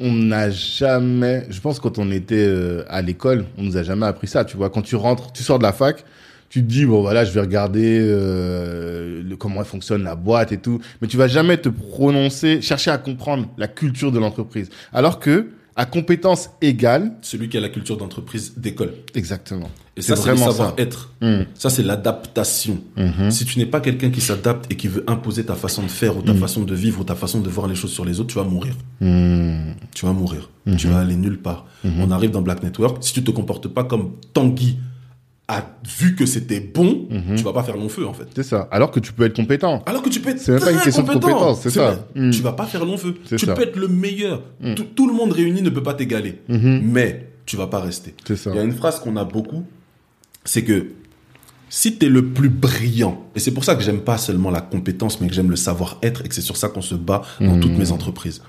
on n'a jamais, je pense quand on était euh, à l'école, on nous a jamais appris ça. Tu vois, quand tu rentres, tu sors de la fac, tu te dis bon voilà, je vais regarder euh, le, comment fonctionne la boîte et tout, mais tu vas jamais te prononcer, chercher à comprendre la culture de l'entreprise. Alors que à compétences égales, Celui qui a la culture d'entreprise d'école. exactement. Et C'est ça, c'est le vraiment ça. savoir-être. Mm. Ça, c'est l'adaptation. Mhm. Si tu n'es pas quelqu'un qui s'adapte et qui veut imposer ta façon de faire ou ta façon de vivre ou ta façon de voir les choses sur les autres, tu vas mourir. Mm. Tu vas mourir. Tu vas aller nulle part. On arrive dans Black Network. Si tu te comportes pas comme Tanguy a vu que c'était bon, tu vas pas faire long feu, en fait. C'est ça. Alors que tu peux être compétent. Alors que tu peux être C'est même pas une question de compétent. compétence, c'est ça. Mm. Tu vas pas faire long feu. Tu ça. Mm. peux être le meilleur. Tout, tout le monde réuni ne peut pas t'égaler. Mais tu vas pas rester. C'est ça. Il y a une phrase qu'on a beaucoup, c'est que si tu es le plus brillant, et c'est pour ça que j'aime pas seulement la compétence, mais que j'aime le savoir-être, et que c'est sur ça qu'on se bat dans toutes mes entreprises.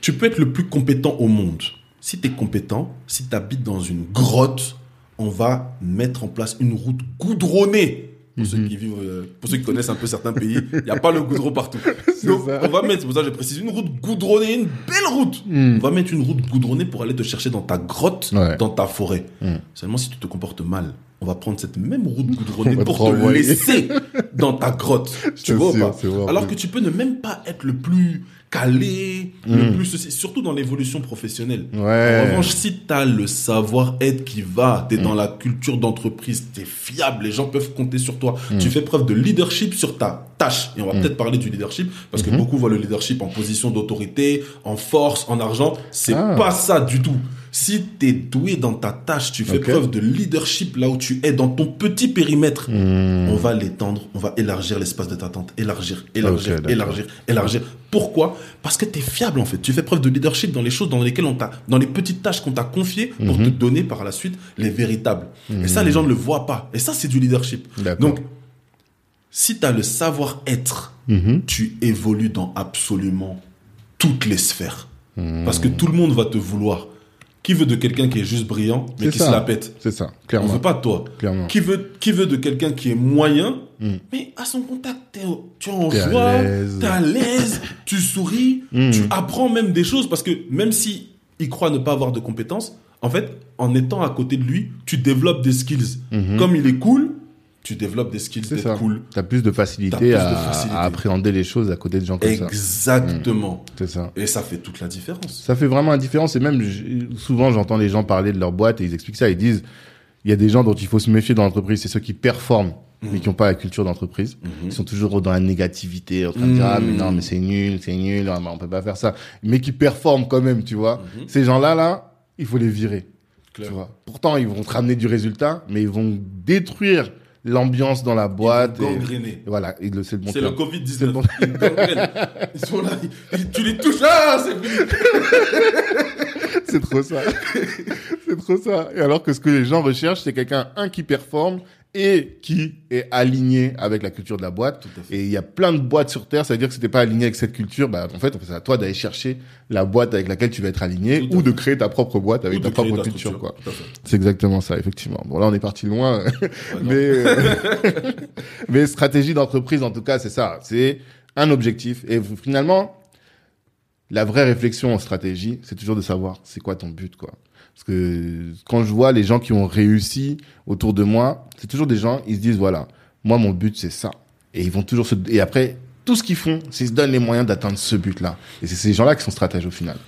Tu peux être le plus compétent au monde. Si tu es compétent, si tu habites dans une grotte, on va mettre en place une route goudronnée. Pour ceux qui vivent, euh, pour ceux qui connaissent un peu certains pays, il n'y a pas le goudron partout. Donc, ça. on va mettre, c'est pour ça que je précise, une route goudronnée, une belle route. On va mettre une route goudronnée pour aller te chercher dans ta grotte, Ouais. dans ta forêt. Seulement si tu te comportes mal, on va prendre cette même route goudronnée pour te laisser dans ta grotte. Tu vois t'assure, pas vrai. Alors que tu peux ne même pas être le plus calé, le plus ceci, surtout dans l'évolution professionnelle. Ouais. En revanche, si tu as le savoir-être qui va, tu es dans Mm. la culture d'entreprise, tu es fiable, les gens peuvent compter sur toi, Mm. tu fais preuve de leadership sur ta tâche. Et on va peut-être parler du leadership, parce que beaucoup voient le leadership en position d'autorité, en force, en argent. C'est Ah. pas ça du tout. Si tu es doué dans ta tâche, tu fais preuve de leadership là où tu es, dans ton petit périmètre, Mm. on va l'étendre, on va élargir l'espace de t'attente, élargir, élargir, d'accord. élargir, élargir. Pourquoi? Parce que tu es fiable en fait. Tu fais preuve de leadership dans les choses dans lesquelles on t'a, dans les petites tâches qu'on t'a confiées pour Mhm. te donner par la suite les véritables. Et ça, les gens ne le voient pas. Et ça, c'est du leadership. Donc, si tu as le savoir-être, Mhm. tu évolues dans absolument toutes les sphères. Mhm. Parce que tout le monde va te vouloir. Qui veut de quelqu'un qui est juste brillant, mais qui ça. se la pète C'est ça, On clairement. veut pas de toi. Clairement. Qui veut, qui veut de quelqu'un qui est moyen, Mm. mais à son contact, tu es en T'es à joie, t'es à l'aise, tu souris, Mm. tu apprends même des choses parce que même si il croit ne pas avoir de compétences, en fait, en étant à côté de lui, tu développes des skills. Mhm. Comme il est cool, tu développes des skills d'être cool. T'as plus de facilité, T'as plus de à, facilité. à appréhender les choses à côté de gens comme ça. Exactement. C'est ça. Et ça fait toute la différence. Ça fait vraiment la différence. Et même, souvent, j'entends les gens parler de leur boîte et ils expliquent ça. Ils disent, il y a des gens dont il faut se méfier dans l'entreprise. C'est ceux qui performent, mais qui n'ont pas la culture d'entreprise. Ils sont toujours dans la négativité, en train de dire, ah, mais non, mais c'est nul, c'est nul, ah, mais on peut pas faire ça. Mais qui performent quand même, tu vois. Ces gens-là, là, il faut les virer. Tu vois. Pourtant, ils vont te ramener du résultat, mais ils vont détruire l'ambiance dans la boîte. Ils et- voilà, c'est le bon C'est le terme. Covid-19. C'est bon. Ils sont là, ils- tu les touches, ah, c'est. C'est trop ça. c'est trop ça. Et alors que ce que les gens recherchent, c'est quelqu'un, un, qui performe et qui est aligné avec la culture de la boîte. Tout à fait. Et il y a plein de boîtes sur Terre, ça veut dire que si t'es pas aligné avec cette culture, bah, en fait, c'est à toi d'aller chercher la boîte avec laquelle tu vas être aligné ou de créer ta propre boîte avec ta propre ta culture, structure. quoi. C'est exactement ça, effectivement. Bon, là, on est parti loin. Mais, euh, mais stratégie d'entreprise, en tout cas, c'est ça. C'est un objectif. Et finalement, la vraie réflexion en stratégie, c'est toujours de savoir c'est quoi ton but, quoi. Parce que quand je vois les gens qui ont réussi autour de moi, c'est toujours des gens, ils se disent voilà, moi mon but c'est ça. Et ils vont toujours se, et après, tout ce qu'ils font, c'est qu'ils se donnent les moyens d'atteindre ce but-là. Et c'est ces gens-là qui sont stratèges au final.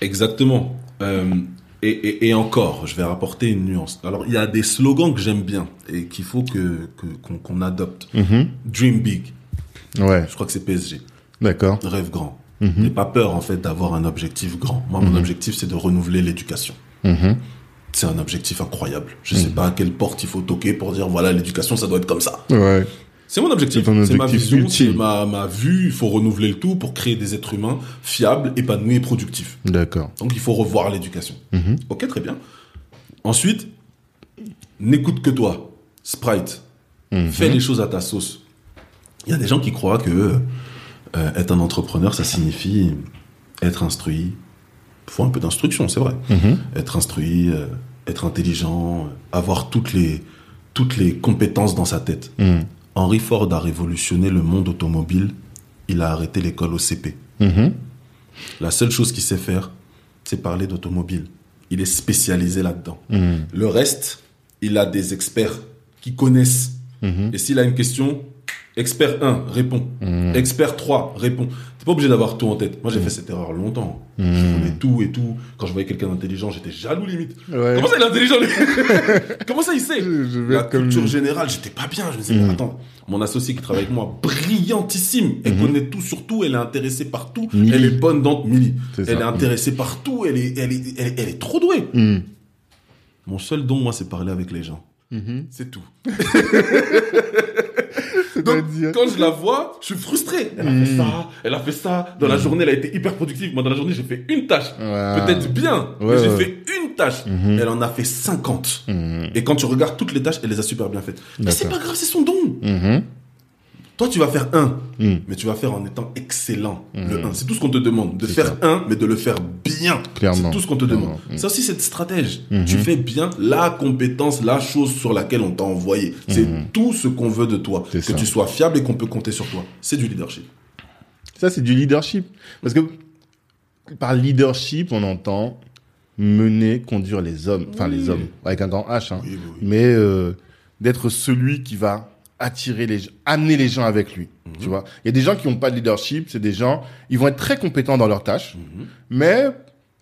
Exactement. Euh, et, et, et encore, je vais rapporter une nuance. Alors, il y a des slogans que j'aime bien et qu'il faut que qu'on qu'on adopte. Dream big. Ouais, Je crois que c'est PSG. d'accord. Rêve grand. N'aie pas peur en fait d'avoir un objectif grand. Moi, mon objectif, c'est de renouveler l'éducation. Mhm. C'est un objectif incroyable. Je sais pas à quelle porte il faut toquer pour dire voilà l'éducation, ça doit être comme ça. Ouais. C'est mon objectif. C'est ma vision, c'est ma, ma vue. Il faut renouveler le tout pour créer des êtres humains fiables, épanouis et productifs. D'accord. Donc il faut revoir l'éducation. Mhm. Ok, très bien. Ensuite, n'écoute que toi. Sprite. Mhm. Fais les choses à ta sauce. Il y a des gens qui croient que euh, être un entrepreneur, ça signifie être instruit. Il faut un peu d'instruction, c'est vrai. Mhm. Être instruit, euh, être intelligent, euh, avoir toutes les, toutes les compétences dans sa tête. Mhm. Henry Ford a révolutionné le monde automobile. Il a arrêté l'école au CP. Mhm. La seule chose qu'il sait faire, c'est parler d'automobile. Il est spécialisé là-dedans. Le reste, il a des experts qui connaissent. Et s'il a une question, expert 1 répond. Mhm. Expert 3 répond. T'es pas obligé d'avoir tout en tête. Moi, j'ai fait cette erreur longtemps. Je Mhm. connais tout et tout. Quand je voyais quelqu'un d'intelligent, j'étais jaloux limite. Ouais. Comment ça, il est intelligent Comment ça, il sait? Je- je La comme culture générale, j'étais pas bien. Je me disais, mais attends, mon associé qui travaille avec moi, brillantissime. Elle connaît tout sur tout. Elle est intéressée par tout. Elle est bonne dans Millie. Elle ça. est intéressée par tout. Elle est, elle est, elle est, elle est trop douée. Mon seul don, moi, c'est parler avec les gens. Mhm. C'est tout. C'est-à-dire Quand je la vois, je suis frustré. Elle a fait ça, elle a fait ça. Dans la journée, elle a été hyper productive. Moi, dans la journée, j'ai fait une tâche. Ouais. Peut-être bien, Ouais, mais j'ai ouais. fait une tâche. Mhm. Elle en a fait 50. Mhm. Et quand tu regardes toutes les tâches, elle les a super bien faites. Mais c'est pas grave, c'est son don. Toi, tu vas faire un, Mhm. mais tu vas faire en étant excellent. Mhm. Le un. C'est tout ce qu'on te demande. De faire un, mais de le faire bien. Clairement. C'est tout ce qu'on te demande. Mhm. Ça aussi, c'est stratège. Mhm. Tu fais bien la compétence, la chose sur laquelle on t'a envoyé. C'est tout ce qu'on veut de toi. Que ça. tu sois fiable et qu'on peut compter sur toi. C'est du leadership. Ça, c'est du leadership. Parce que par leadership, on entend mener, conduire les hommes. Enfin, les hommes, avec un grand H. Hein. Oui, oui, oui. Mais euh, d'être celui qui va attirer les gens, amener les gens avec lui. Mhm. Tu vois Il y a des gens qui n'ont pas de leadership. C'est des gens, ils vont être très compétents dans leurs tâches, Mhm. mais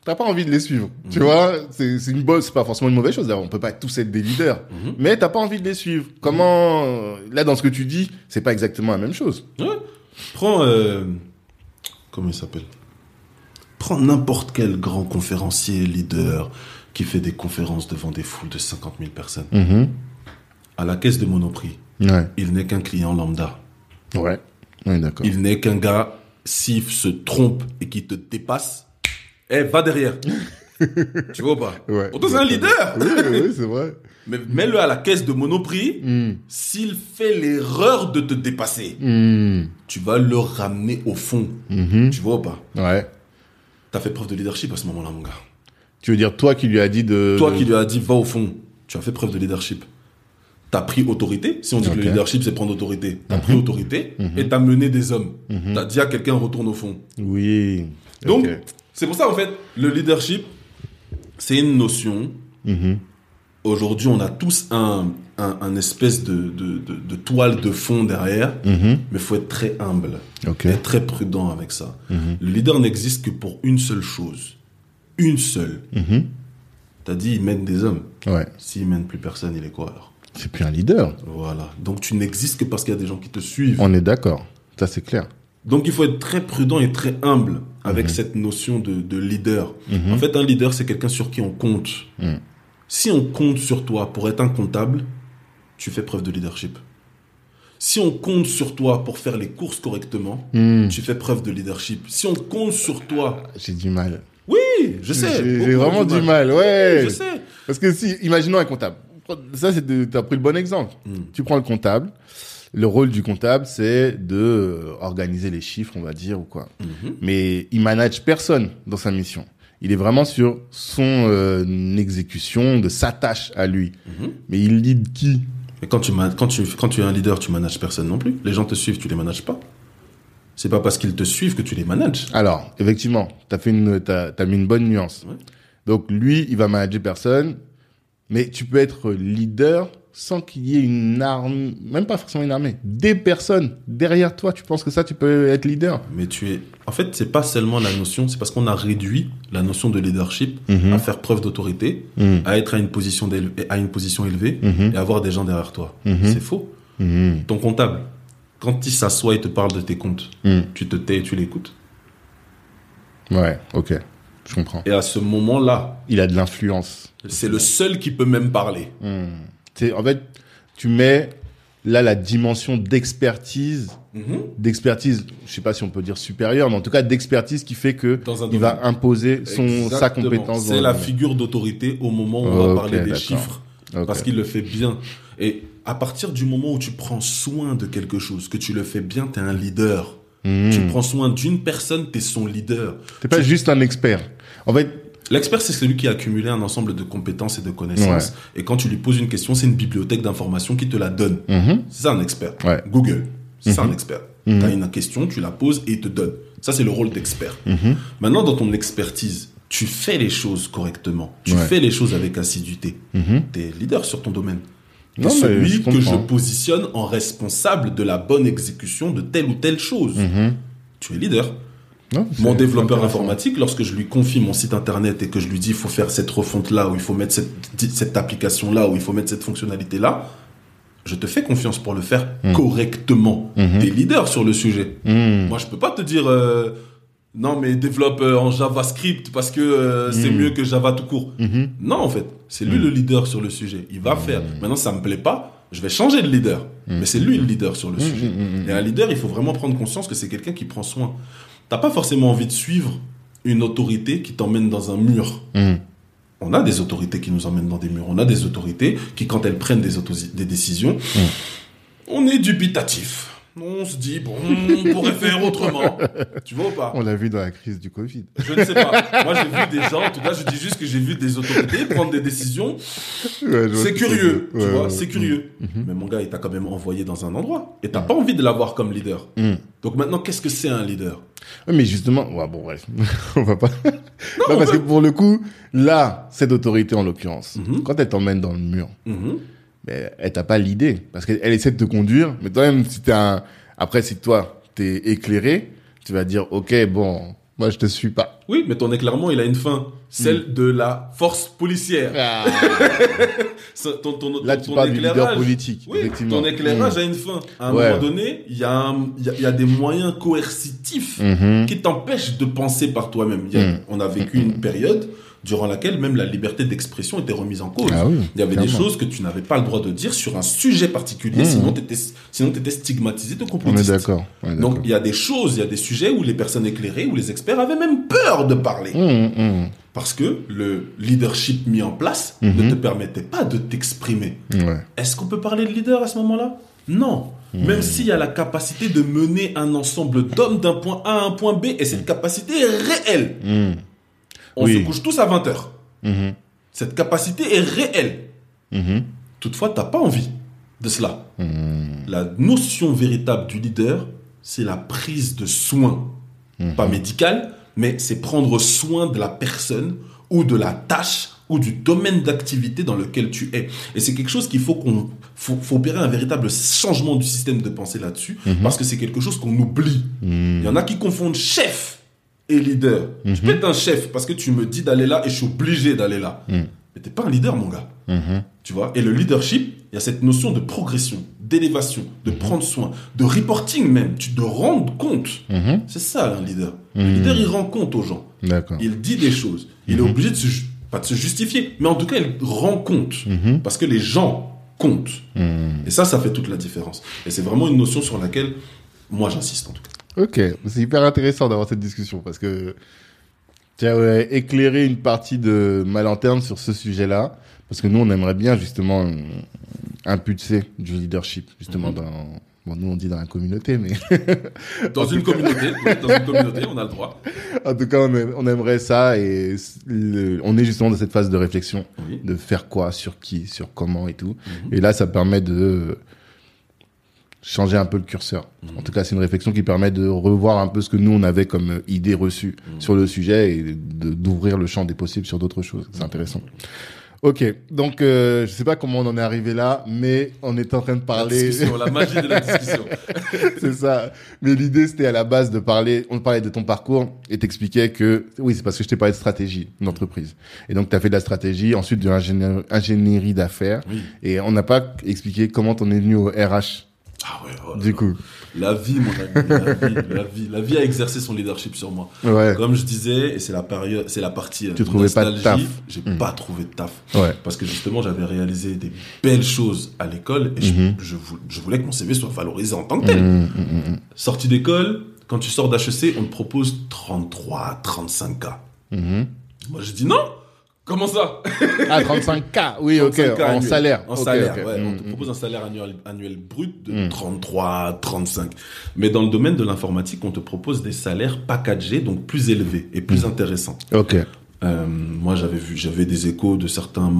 t'as pas envie de les suivre. Tu vois C'est c'est une bonne, c'est pas forcément une mauvaise chose. On peut pas tous être des leaders. Mhm. Mais t'as pas envie de les suivre. Comment là dans ce que tu dis, c'est pas exactement la même chose. Ouais. Prends. euh, comment il s'appelle? Prends n'importe quel grand conférencier, leader, qui fait des conférences devant des foules de 50 000 personnes. Mhm. À la caisse de Monoprix, Ouais. il n'est qu'un client lambda. Ouais. Ouais, d'accord. Il n'est qu'un gars, s'il se trompe et qui te dépasse, eh, va derrière. tu vois ou pas? Ouais. Pourtant, c'est un leader. Oui, oui, oui, c'est vrai. Mais mets-le à la caisse de Monoprix. Hmm. S'il fait l'erreur de te dépasser, Hmm. tu vas le ramener au fond. Mhm. Tu vois ou pas? Ouais. T'as fait preuve de leadership à ce moment-là, mon gars. Tu veux dire toi qui lui as dit de. Toi qui lui as dit va au fond, tu as fait preuve de leadership. T'as pris autorité. Si on dit que le leadership c'est prendre autorité, t'as Mhm. pris autorité Mhm. et t'as mené des hommes. Mhm. T'as dit à quelqu'un retourne au fond. Oui. Donc, c'est pour ça en fait, le leadership, c'est une notion. Mhm. Aujourd'hui, on a tous un, un, un espèce de, de, de, de toile de fond derrière, Mhm. mais faut être très humble, Ok. être très prudent avec ça. Mhm. Le leader n'existe que pour une seule chose. Une seule. Mhm. T'as dit, il mène des hommes. Ouais. S'il mène plus personne, il est quoi alors C'est plus un leader. Voilà. Donc tu n'existes que parce qu'il y a des gens qui te suivent. On est d'accord. Ça c'est clair. Donc il faut être très prudent et très humble avec Mhm. cette notion de, de leader. Mhm. En fait, un leader, c'est quelqu'un sur qui on compte. Mhm. Si on compte sur toi pour être un comptable, tu fais preuve de leadership. Si on compte sur toi pour faire les courses correctement, tu fais preuve de leadership. Si on compte sur toi, J'ai du mal. oui, je sais. J'ai beaucoup j'ai vraiment du mal. Ouais. Je sais. Parce que si, imaginons un comptable. Ça, c'est de- t'as pris le bon exemple. Mm. Tu prends le comptable. Le rôle du comptable, c'est de euh, organiser les chiffres, on va dire, ou quoi. Mhm. Mais il manage personne dans sa mission. Il est vraiment sur son euh, exécution de sa tâche à lui. Mhm. Mais il lead qui? Mais quand tu, quand, tu, quand tu es un leader, tu manages personne non plus. Les gens te suivent, tu les manages pas. C'est pas parce qu'ils te suivent que tu les manages. Alors, effectivement, t'as fait une, t'as, t'as mis une bonne nuance. Ouais. Donc lui, il va manager personne, mais tu peux être leader sans qu'il y ait une arme, même pas forcément une armée, des personnes derrière toi. Tu penses que ça, tu peux être leader? Mais tu es. En fait, c'est pas seulement la notion, c'est parce qu'on a réduit la notion de leadership Mhm. à faire preuve d'autorité, Mhm. à être à une position, d'éle- à une position élevée Mhm. et avoir des gens derrière toi. C'est faux. Ton comptable, quand il s'assoit et te parle de tes comptes, tu te tais et tu l'écoutes? Ouais, ok, je comprends. Et à ce moment-là, Il a de l'influence. c'est le seul qui peut même parler. Hmm. En fait, tu mets là la dimension d'expertise, Mhm. d'expertise, je sais pas si on peut dire supérieure, mais en tout cas d'expertise qui fait que il va imposer son sa compétence. C'est la figure d'autorité au moment où on va parler des chiffres. Parce qu'il le fait bien. Et à partir du moment où tu prends soin de quelque chose, que tu le fais bien, tu es un leader. Tu prends soin d'une personne, tu es son leader. T'es pas juste un expert. En fait, L'expert, c'est celui qui a accumulé un ensemble de compétences et de connaissances. Et quand tu lui poses une question, c'est une bibliothèque d'informations qui te la donne. mhm, C'est ça un expert. Ouais. Google, c'est ça Mhm. un expert. Mhm. Tu as une question, tu la poses et il te donne. Ça, c'est le rôle d'expert. mhm. Maintenant, dans ton expertise, tu fais les choses correctement. Tu Ouais. fais les choses avec assiduité. Tu es leader sur ton domaine. Non, celui je que je positionne en responsable de la bonne exécution de telle ou telle chose. Mhm. Tu es leader. Non, Mon développeur informatique, lorsque je lui confie mon site internet et que je lui dis il faut faire cette refonte-là, ou il faut mettre cette, cette application-là, ou il faut mettre cette fonctionnalité-là, je te fais confiance pour le faire Mhm. correctement. Mhm. Tu es leader sur le sujet. Mhm. Moi, je peux pas te dire euh, non, mais développe euh, en JavaScript parce que euh, c'est Mhm. mieux que Java tout court. Mhm. Non, en fait, c'est lui Mhm. le leader sur le sujet. Il va faire. Maintenant, ça me plaît pas, je vais changer de leader. Mais c'est lui le leader sur le sujet. Et un leader, il faut vraiment prendre conscience que c'est quelqu'un qui prend soin. T'as pas forcément envie de suivre une autorité qui t'emmène dans un mur. On a des autorités qui nous emmènent dans des murs. On a des autorités qui, quand elles prennent des, des décisions, on est dubitatif. On se dit, bon, on pourrait faire autrement. Tu vois ou pas On l'a vu dans la crise du Covid. Je ne sais pas. Moi, j'ai vu des gens, en tout cas, je dis juste que j'ai vu des autorités prendre des décisions. Ouais, C'est curieux, tu. Ouais, vois, ouais. c'est curieux. Mhm. Mais mon gars, il t'a quand même envoyé dans un endroit. Et t'as pas envie de l'avoir comme leader. Mhm. Donc maintenant, qu'est-ce que c'est un leader? Mais justement, bon, bref, on va pas. Non, on parce peut- que pour le coup, là, cette autorité en l'occurrence, Mhm. quand elle t'emmène dans le mur, Mhm. Mais elle t'a pas l'idée, parce qu'elle essaie de te conduire, mais toi-même, si t'es un, après, si toi, t'es éclairé, tu vas dire, ok, bon, moi, je te suis pas. Oui, mais ton éclairement, il a une fin. Celle Mm. de la force policière. Ça, ton, ton- Là, tu parles du leader éclairage- politique, Oui, effectivement. ton éclairage Mhm. a une fin. À un Ouais. moment donné, il y, a un- il y, a- y a des moyens coercitifs Mhm. qui t'empêchent de penser par toi-même. Il y a- Mm. On a vécu une période durant laquelle même la liberté d'expression était remise en cause. Ah oui, Il y avait des choses que tu n'avais pas le droit de dire sur un sujet particulier, Mm. sinon tu étais, sinon t'étais stigmatisé de On est complotiste. d'accord. on est Donc d'accord. il y a des choses, il y a des sujets où les personnes éclairées, où les experts avaient même peur de parler. Mhm, mhm. Parce que le leadership mis en place ne te permettait pas de t'exprimer. Ouais. Est-ce qu'on peut parler de leader à ce moment-là? Non. Même s'il y a la capacité de mener un ensemble d'hommes d'un point A à un point B, et cette capacité est réelle. On Oui. se couche tous à 20 heures. Mhm. Cette capacité est réelle. Mhm. Toutefois, t'as pas envie de cela. Mhm. La notion véritable du leader, c'est la prise de soin. Pas médical, mais c'est prendre soin de la personne ou de la tâche ou du domaine d'activité dans lequel tu es. Et c'est quelque chose qu'il faut qu'on faut, faut opérer un véritable changement du système de pensée là-dessus parce que c'est quelque chose qu'on oublie. Il y en a qui confondent chef et leader. Tu Mhm. peux être un chef parce que tu me dis d'aller là et je suis obligé d'aller là. Mhm. Mais t'es pas un leader, mon gars. Mhm. Tu vois? Et le leadership, il y a cette notion de progression, d'élévation, de prendre soin, de reporting même, tu te rendre compte. C'est ça un leader. Le leader, il rend compte aux gens. Il dit des choses. Il est obligé de se, pas de se justifier, mais en tout cas, il rend compte. Parce que les gens comptent. Et ça, ça fait toute la différence. Et c'est vraiment une notion sur laquelle moi j'insiste en tout cas. Ok, c'est hyper intéressant d'avoir cette discussion parce que tu as ouais, éclairé une partie de ma lanterne sur ce sujet-là parce que nous on aimerait bien justement euh, impulser du leadership justement Mhm. dans bon nous on dit dans la communauté mais Dans une communauté, oui, dans une communauté, on a le droit. en tout cas on, aim- on aimerait ça et le- on est justement dans cette phase de réflexion Oui. de faire quoi sur qui sur comment et tout Mhm. et là ça permet de changer un peu le curseur. Mhm. En tout cas, c'est une réflexion qui permet de revoir un peu ce que nous on avait comme idée reçue Mhm. sur le sujet et d'ouvrir le champ des possibles sur d'autres choses. C'est intéressant. Ok, donc euh, je sais pas comment on en est arrivé là, mais on est en train de La parler. discussion, la magie de la discussion. c'est ça. Mais l'idée c'était à la base de parler. On parlait de ton parcours et t'expliquais que oui, c'est parce que je t'ai parlé de stratégie d'entreprise. Et donc tu as fait de la stratégie, ensuite de l'ingénieur- ingénierie d'affaires. Oui. Et on n'a pas expliqué comment t'en es venu au RH. Ah ouais, oh là Du coup. La vie, mon ami, la vie, la vie, la vie a exercé son leadership sur moi. Ouais. Comme je disais, et c'est la période, c'est la partie. euh, Tu trouvais pas de taf. J'ai Mm. pas trouvé de taf. Ouais. Parce que justement, j'avais réalisé des belles choses à l'école et je- Mhm. je voulais que mon CV soit valorisé en tant que tel. Hum, hum, hum. Sortie d'école, quand tu sors d'HEC, on te propose 33, 35K. Mhm. Moi, je dis non. Comment ça Ah, 35K, oui, ok, 35K en salaire. En salaire, ouais. On Mm, te mm. propose un salaire annuel, annuel brut de Mm. 33, 35. Mais dans le domaine de l'informatique, on te propose des salaires packagés, donc plus élevés et Mm. plus intéressants. Ok. Euh, moi, j'avais vu, j'avais des échos de certains,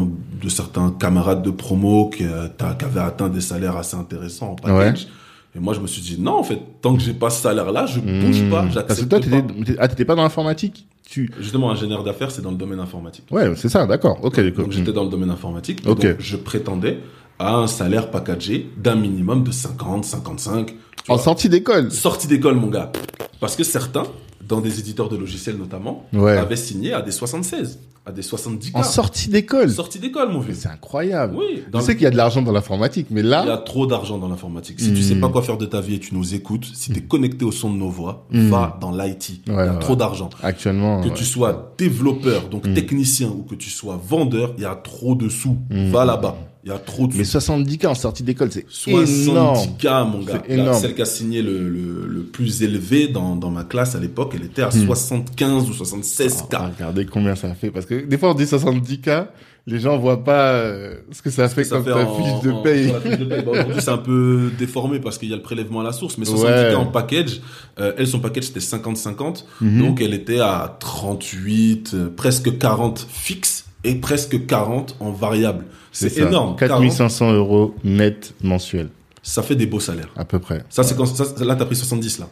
de certains camarades de promo qui, euh, qui avaient atteint des salaires assez intéressants en package. Et moi, je me suis dit, non, en fait, tant que j'ai pas ce salaire-là, je bouge pas, Parce que j'accepte toi, t'étais, ah, t'étais pas dans l'informatique? Tu, Justement, ingénieur d'affaires, c'est dans le domaine informatique. ouais, c'est ça, d'accord. Ok, d'accord. Donc j'étais dans le domaine informatique. Ok. Donc je prétendais à un salaire packagé d'un minimum de 50, 55. tu En vois. sortie d'école. Sortie d'école, mon gars. Parce que certains, dans des éditeurs de logiciels notamment, Ouais. avaient signé à des 76, à des 70 En sortie d'école. Sortie d'école, mon vieux. c'est incroyable. Oui. Je sais qu'il y a de l'argent dans l'informatique, mais Il y a là, trop d'argent dans l'informatique. Si tu sais pas quoi faire de ta vie et tu nous écoutes, si tu es connecté au son de nos voix, Mm. va dans l'IT. Il y a ouais. trop d'argent. actuellement. Que ouais. tu sois développeur, donc technicien, ou que tu sois vendeur, il y a trop de sous. Va là-bas. Il y a trop de. Mais 70K en sortie d'école, c'est énorme. 70K, mon gars. Celle qui a signé le, le, le plus élevé dans, dans ma classe à l'époque, elle était à Hmm. 75 ou 76K. Ah, regardez combien ça fait. Parce que des fois, on dit 70K, les gens voient pas euh, ce que ça fait Ça comme fait ta en- fiche de en- paye. fiche de paye. Bah, Aujourd'hui, c'est un peu déformé parce qu'il y a le prélèvement à la source. Mais 70K Ouais. en package, euh, elle, son package, c'était 50-50. Mhm. Donc, elle était à 38, euh, presque 40 fixe et presque 40 en variable. C'est énorme. 40, 4500 euros net mensuel, ça fait des beaux salaires. à peu près. Ça, c'est quand, ça, là, t'as pris 70, là.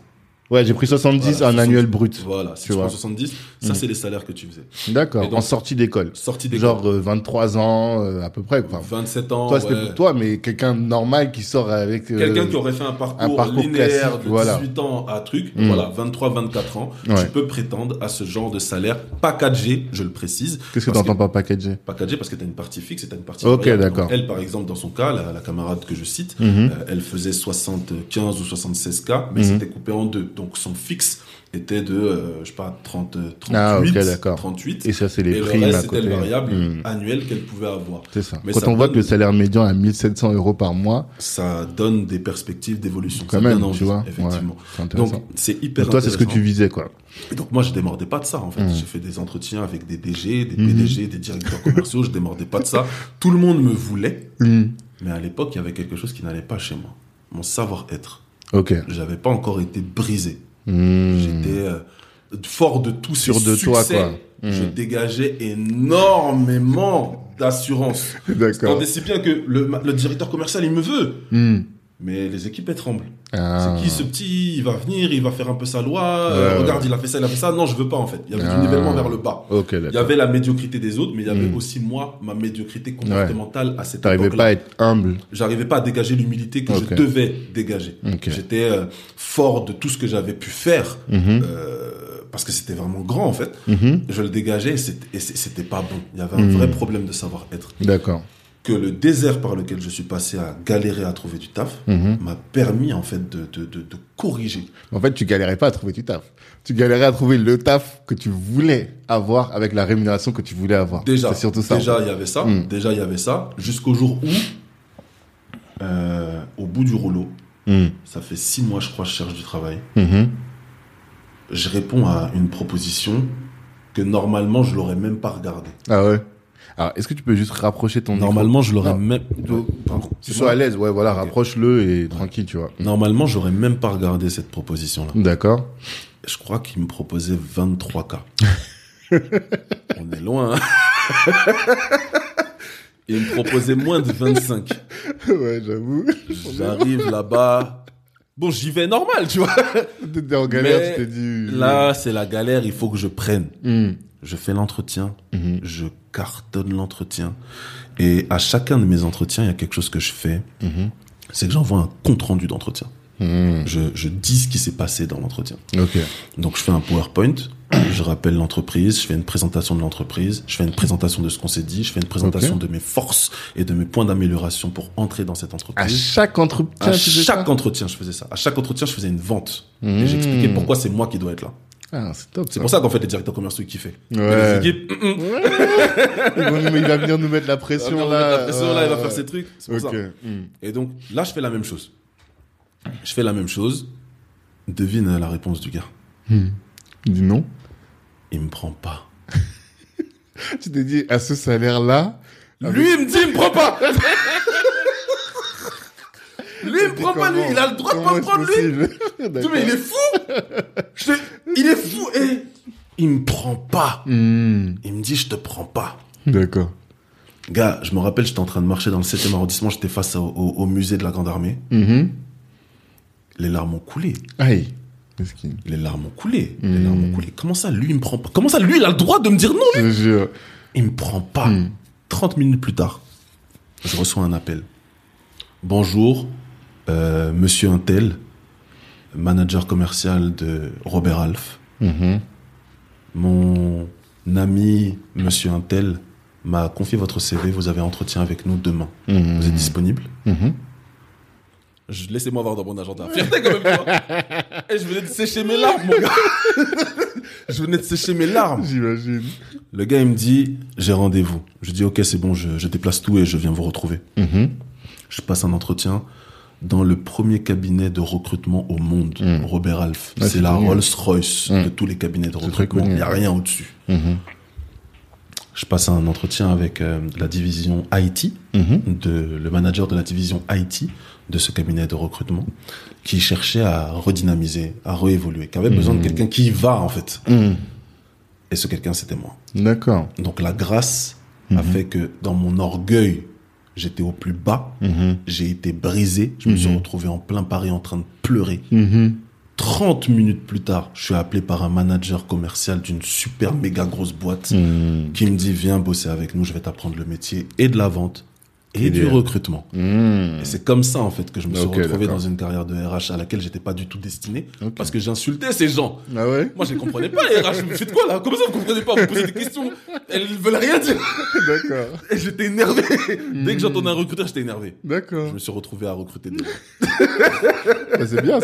Ouais, j'ai pris 70 Voilà, en 70. annuel brut. Voilà. Si Tu tu, vois. prends 70, ça, Mm. c'est les salaires que tu faisais. D'accord. En sortie d'école. Sortie des Genre euh, 23 ans, euh, à peu près. Enfin, 27 ans. toi, c'était ouais. pour toi, mais quelqu'un normal qui sort avec. euh, Quelqu'un qui aurait fait un parcours, un parcours linéaire de voilà. 18 ans à truc, Mm. voilà, 23, 24 ans, Ouais. tu peux prétendre à ce genre de salaire packagé, je le précise. Qu'est-ce que Parce t'entends par packager Packagé parce que tu as une partie fixe et tu as une partie Ok, d'accord. Elle, par exemple, dans son cas, la, la camarade que je cite, Mhm. euh, elle faisait 75 ou 76K, mais Mhm. c'était coupé en deux. Donc son fixe était de, euh, je sais pas, 30, euh, 38, Ah, ok, d'accord. 38. Et ça, c'est les et le primes reste, c'était le variable Hmm. annuel qu'elle pouvait avoir. C'est ça. Mais Quand ça on voit donne- que le salaire médian est à 1700 euros par mois, Ça donne des perspectives d'évolution. quand même, envie, tu vois. Effectivement. Ouais. Donc, c'est hyper Donc toi, c'est ce que tu visais, quoi. Et donc, moi, je démordais pas de ça, en fait. Mm. J'ai fait des entretiens avec des DG, des Mhm. PDG, des directeurs commerciaux. Je démordais pas de ça. Tout le monde me voulait. Hmm. Mais à l'époque, il y avait quelque chose qui n'allait pas chez moi. Mon savoir-être. Ok. J'avais pas encore été brisé. Hmm. J'étais euh, fort de tout ces de toi, succès. quoi. Je dégageais énormément d'assurance. D'accord. Tant si bien que le, le directeur commercial, il me veut. Hmm. Mais les équipes, elles tremblent. Ah. C'est qui ce petit Il va venir, il va faire un peu sa loi. euh, Ouais, regarde, ouais. il a fait ça, il a fait ça. Non, je veux pas en fait. Il y avait Ah. du nivellement vers le bas. Ok, Il y avait la médiocrité des autres, mais il y avait Mm. aussi moi, ma médiocrité comportementale à cette époque-là. pas à être humble. J'arrivais pas à dégager l'humilité que je devais dégager. Ok. J'étais euh, fort de tout ce que j'avais pu faire Mhm. euh, parce que c'était vraiment grand en fait. Mhm. Je le dégageais et c'était- pas bon. Il y avait un Mm. vrai problème de savoir-être. D'accord. Que le désert par lequel je suis passé à galérer à trouver du taf Mhm. m'a permis en fait de, de, de, de corriger. En fait, tu galérais pas à trouver du taf. Tu galérais à trouver le taf que tu voulais avoir avec la rémunération que tu voulais avoir. Déjà, surtout ça. déjà il y avait ça. Mm. Déjà il y avait ça. Jusqu'au jour où, euh, au bout du rouleau, Hmm. ça fait six mois je crois, je cherche du travail. Mhm. Je réponds à une proposition que normalement je l'aurais même pas regardée. Ah ouais? Alors, est-ce que tu peux juste rapprocher ton micro Normalement je l'aurais même. Tu- sois à l'aise, ouais, voilà, rapproche-le et tranquille, tu vois. Normalement j'aurais même pas regardé cette proposition-là. D'accord. Je crois qu'il me proposait 23K. On est loin. Hein Il me proposait moins de 25. ouais, j'avoue. J'arrive là-bas. Bon, j'y vais normal, tu vois. T'étais en galère, Mais tu t'es dit. Là, c'est la galère, il faut que je prenne. Hmm. Je fais l'entretien, Mhm. je cartonne l'entretien. Et à chacun de mes entretiens, il y a quelque chose que je fais, Mhm. c'est que j'envoie un compte rendu d'entretien. Hmm. Je, je dis ce qui s'est passé dans l'entretien. Donc je fais un PowerPoint, je rappelle l'entreprise, je fais une présentation de l'entreprise, je fais une présentation de ce qu'on s'est dit, je fais une présentation de mes forces et de mes points d'amélioration pour entrer dans cette À entreprise. chaque entretien, À chaque entretien, je faisais ça. À chaque entretien, je faisais une vente. Mmh. Et j'expliquais pourquoi c'est moi qui dois être là. Ah, c'est top. C'est pour ça qu'en fait, les directeurs commerciaux, ils kiffaient. Ouais. Les équipes, mm, mm, il va venir nous mettre la il va pression là. mettre la pression, là, il va faire ses trucs. C'est pour ça. Hmm. Et donc, là, je fais la même chose. Je fais la même chose. Devine la réponse du gars. Il dit non. Il me prend pas. Tu t'es dit, à ce salaire-là. Lui, il me dit, il me prend pas. lui, il me prend pas, lui. Il a le droit de pas me prendre, lui. lui. Tu mais il est fou. Je Il est fou. Et il me prend pas. Hmm. Il me dit, je te prends pas. D'accord. Gars, je me rappelle, j'étais en train de marcher dans le 7e arrondissement, j'étais face au, au- au musée de la Grande Armée. Mhm. Les larmes ont coulé. Aïe. Les larmes ont coulé. Les Mm. larmes ont coulé. Comment ça, lui, il me prend pas? Comment ça, lui, il a le droit de me dire non Je te jure. Il me prend pas. Mm. 30 minutes plus tard, je reçois un appel. Bonjour, euh, monsieur Intel, manager commercial de Robert Alf. Mhm. Mon ami, monsieur Intel, m'a confié votre CV. Vous avez entretien avec nous demain. Mhm. Vous êtes disponible Mhm. Je- Laissez-moi voir dans mon agenda. Fierté quand même. Et je venais de sécher mes larmes, mon gars. je venais de sécher mes larmes. J'imagine. Le gars, il me dit, j'ai rendez-vous. Je dis, ok, c'est bon, je, je déplace tout et je viens vous retrouver. Je passe un entretien dans le premier cabinet de recrutement au monde, Mm. Robert Alf. C'est la. Rolls-Royce Mm. de tous les cabinets de recrutement. Il n'y a rien au-dessus. Mhm. Je passe un entretien avec euh, la division IT, de, le manager de la division IT de ce cabinet de recrutement, qui cherchait à redynamiser, à réévoluer, qui avait besoin de quelqu'un qui y va, en fait. Et ce quelqu'un, c'était moi. D'accord. Donc la grâce a fait que dans mon orgueil, j'étais au plus bas, Mhm. j'ai été brisé, je me suis Mhm. retrouvé en plein Paris en train de pleurer. Mhm. 30 minutes plus tard, je suis appelé par un manager commercial d'une super méga grosse boîte Mhm. qui me dit viens bosser avec nous, je vais t'apprendre le métier et de la vente et du recrutement. Et c'est comme ça en fait que je me suis Ok, retrouvé dans une carrière de RH à laquelle j'étais pas du tout destiné parce que j'insultais ces gens. Ah ouais? Moi, je ne comprenais pas les RH. Vous faites quoi là? Comment ça vous comprenez pas Vous posez des questions. Elles veulent rien dire. D'accord. Et j'étais énervé. Dès que j'entendais un recruteur, j'étais énervé. D'accord. Je me suis retrouvé à recruter des gens. Bah, c'est bien,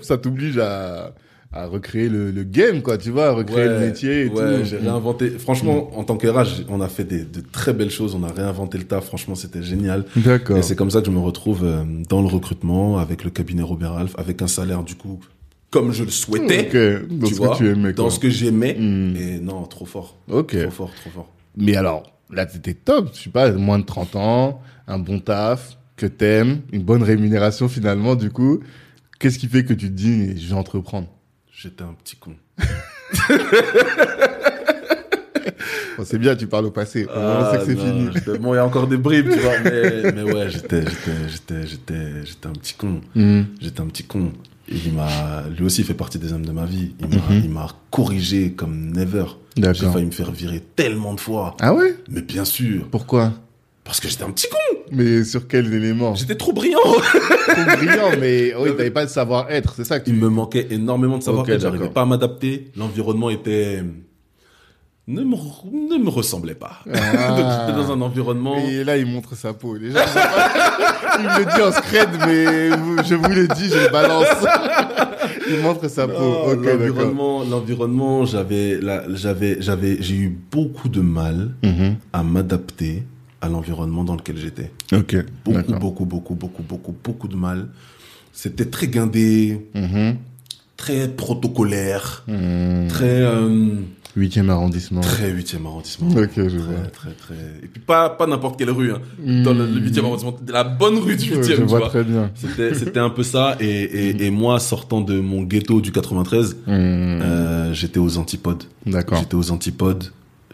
ça t'oblige à, à recréer le, le game, quoi, tu vois, à recréer le métier et ouais, tout. j'ai réinventé. Franchement, en tant que on a fait des, de très belles choses. On a réinventé le taf. Franchement, c'était génial. D'accord. Et c'est comme ça que je me retrouve euh, dans le recrutement avec le cabinet Robert Alf, avec un salaire du coup comme je le souhaitais. Dans tu ce vois, que tu aimais, dans quoi. ce que j'aimais. Hmm. Et non, trop fort. Ok. Trop fort, trop fort. Mais alors, là, t'étais top, je sais pas, moins de 30 ans, un bon taf, que t'aimes, une bonne rémunération finalement, du coup. Qu'est-ce qui fait que tu te dis, je vais entreprendre? J'étais un petit con. Bon, C'est bien, tu parles au passé. On sait que c'est Ah, fini. Bon, il y a encore des bribes, tu vois, mais, mais ouais, j'étais, j'étais, j'étais, j'étais, j'étais un petit con. Hmm. J'étais un petit con. Et il m'a, lui aussi fait partie des hommes de ma vie. Il m'a, Mhm. il m'a corrigé comme never. J'ai failli me faire virer tellement de fois. Ah ouais? Mais bien sûr. Pourquoi? Parce que j'étais un petit con. Mais sur quels éléments J'étais trop brillant. Trop brillant, mais oui, t'avais pas le savoir-être, c'est ça que tu... Il me manquait énormément de savoir Ok, que j'arrivais pas à m'adapter. L'environnement était, ne me, ne me ressemblait pas. Ah. Donc j'étais dans un environnement. Et là, il montre sa peau. Sais pas- il me le dit en scred, mais je vous le dis, je le balance. il montre sa peau. Non, d'accord. l'environnement, l'environnement, j'avais, j'avais, j'avais, j'ai eu beaucoup de mal Mhm. à m'adapter à l'environnement dans lequel j'étais. Ok, Beaucoup, beaucoup, beaucoup, beaucoup, beaucoup, beaucoup de mal. C'était très guindé, Mhm. très protocolaire, Mhm. très, euh, Huitième arrondissement. très huitième arrondissement. Ok, je Très, vois. très, très. Et puis pas, pas n'importe quelle rue, hein. Dans le le huitième arrondissement, la bonne rue du Ouais, huitième, je tu vois vois. très bien. C'était, un peu ça. Et, et, et moi, sortant de mon ghetto du 93, Mhm. euh, j'étais aux antipodes. D'accord. J'étais aux antipodes.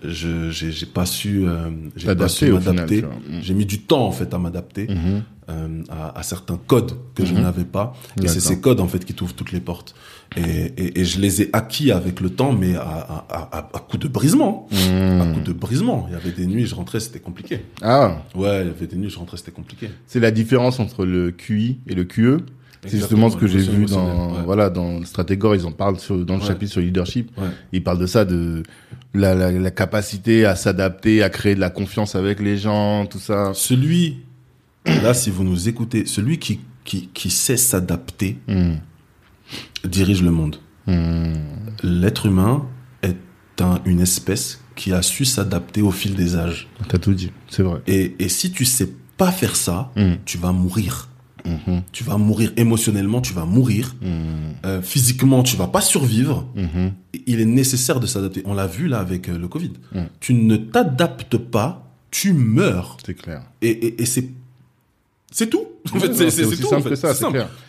Je j'ai j'ai pas su euh, j'ai pas su m'adapter. Mm. J'ai mis du temps en fait à m'adapter Mhm. euh, à, à certains codes que je Mhm. n'avais pas. Et c'est ces codes en fait qui t'ouvrent toutes les portes. Et, et, et je les ai acquis avec le temps, mais à, à, à, à coup de brisement. À Mhm. coup de brisement. Il y avait des nuits, je rentrais, c'était compliqué. Ah, Ouais, il y avait des nuits, je rentrais, c'était compliqué. c'est la différence entre le QI et le QE. C'est justement ce que j'ai vu dans ouais. voilà dans Stratégor, ils en parlent sur, dans le Ouais. chapitre sur le leadership. Ouais. Ils parlent de ça, de la, la, la capacité à s'adapter, à créer de la confiance avec les gens, tout ça. Celui, là, si vous nous écoutez, celui qui, qui, qui sait s'adapter Hmm. dirige le monde. Hmm. L'être humain est un- une espèce qui a su s'adapter au fil des âges. T'as tout dit, c'est vrai. Et, et si tu sais pas faire ça, Hmm. tu vas mourir. Mhm. Tu vas mourir émotionnellement, tu vas mourir. Hmm. Euh, physiquement, tu vas pas survivre. Mhm. Il est nécessaire de s'adapter. On l'a vu là avec euh, le Covid. Tu ne t'adaptes pas, tu meurs. C'est clair. Et, et, et c'est c'est tout. En fait, c'est tout. en simple fait. que ça,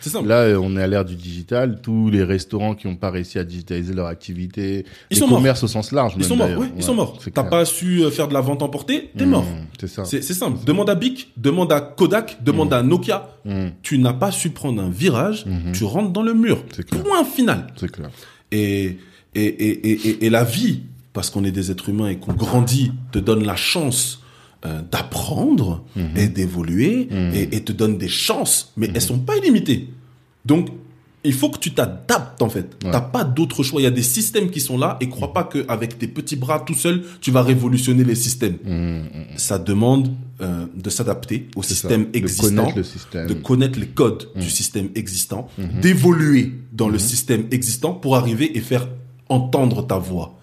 C'est simple. Là, on est à l'ère du digital. Tous les restaurants qui n'ont pas réussi à digitaliser leur activité, Ils les sont morts. commerces au sens large, Ils même, sont morts. Ouais, ils sont morts. T'as pas su euh, faire de la vente emportée, t'es Hmm, mort. C'est ça. C'est simple. Demande à Bic, demande à Kodak, demande à Nokia. Hmm. Tu n'as pas su prendre un virage, tu rentres dans le mur. Clair. Point final. C'est clair. Et, et, et, et, et- et la vie, parce qu'on est des êtres humains et qu'on grandit, te donne la chance euh, d'apprendre Mhm. et d'évoluer Mhm. et, et te donne des chances, mais elles sont pas illimitées. Donc, il faut que tu t'adaptes en fait. Ouais. T'as pas d'autre choix. Il y a des systèmes qui sont là et crois pas qu'avec tes petits bras tout seul, tu vas révolutionner les systèmes. Hmm. Ça demande euh, de s'adapter au ça. système De existant connaître le système. de connaître les codes du système existant, Mhm. d'évoluer dans le Mhm. système existant pour arriver et faire entendre ta voix.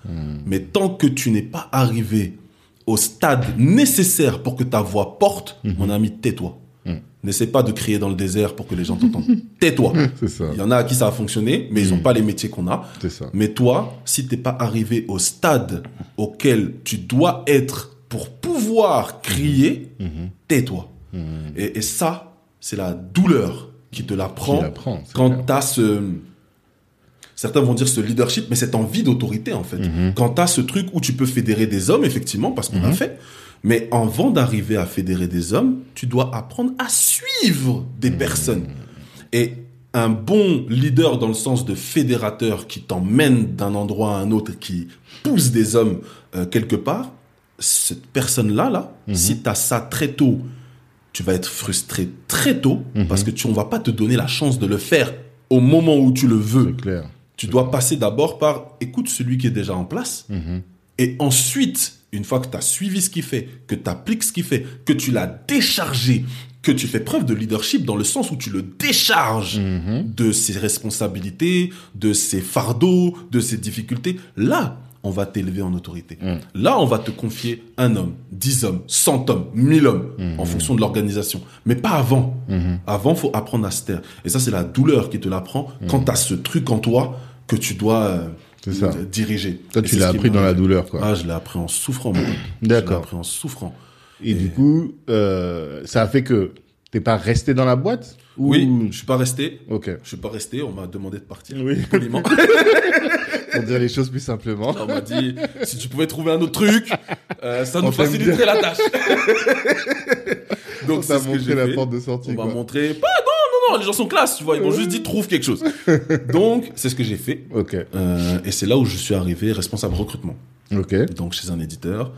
Mais tant que tu n'es pas arrivé au stade nécessaire pour que ta voix porte, Mhm. mon ami, tais-toi. Mhm. N'essaie pas de crier dans le désert pour que les gens t'entendent. tais-toi. Il y en a à qui ça a fonctionné, mais ils n'ont Mhm. pas les métiers qu'on a. Ça. Mais toi, si t'es pas arrivé au stade auquel tu dois être pour pouvoir crier, tais-toi. Et, et ça, c'est la douleur qui te l'apprend quand clair. tu as ce... Certains vont dire ce leadership, mais cette envie d'autorité, en fait. Mhm. Quand tu as ce truc où tu peux fédérer des hommes, effectivement, parce qu'on a Mhm. fait. Mais avant d'arriver à fédérer des hommes, tu dois apprendre à suivre des personnes. Et un bon leader dans le sens de fédérateur qui t'emmène d'un endroit à un autre, qui pousse des hommes euh, quelque part, cette personne-là, là, Mhm. si tu as ça très tôt, tu vas être frustré très tôt Mhm. parce que tu on va pas te donner la chance de le faire au moment où tu le veux. C'est clair. Tu dois passer d'abord par écoute celui qui est déjà en place Mhm. et ensuite, une fois que tu as suivi ce qu'il fait, que tu appliques ce qu'il fait, que tu l'as déchargé, que tu fais preuve de leadership dans le sens où tu le décharges Mhm. de ses responsabilités, de ses fardeaux, de ses difficultés, là, on va t'élever en autorité. Mm. Là, on va te confier un homme, dix hommes, cent hommes, mille hommes, Mhm. en fonction de l'organisation. Mais pas avant. Mhm. Avant, faut apprendre à se taire. Et ça, c'est la douleur qui te l'apprend quand tu as ce truc en toi que tu dois euh, ça. diriger. Toi, tu l'as appris dans la douleur, quoi. Ah, je l'ai appris en souffrant, mon pote. Je l'ai D'accord. appris en souffrant. Et du coup, euh, ça a fait que t'es pas resté dans la boîte ou... Oui, je suis pas resté. Ok. Je suis pas resté. On m'a demandé de partir. Oui. Poliment. Pour dire les choses plus simplement. On m'a dit, si tu pouvais trouver un autre truc, euh, ça On nous faciliterait la tâche. Donc, c'est t'a ce que j'ai la fait. porte de sortie. On m'a montré, pas, non, les gens sont classe, tu vois, ils m'ont juste dit, trouve quelque chose. Donc, c'est ce que j'ai fait. Ok. Euh, et c'est là où je suis arrivé responsable recrutement. Ok. donc chez un éditeur,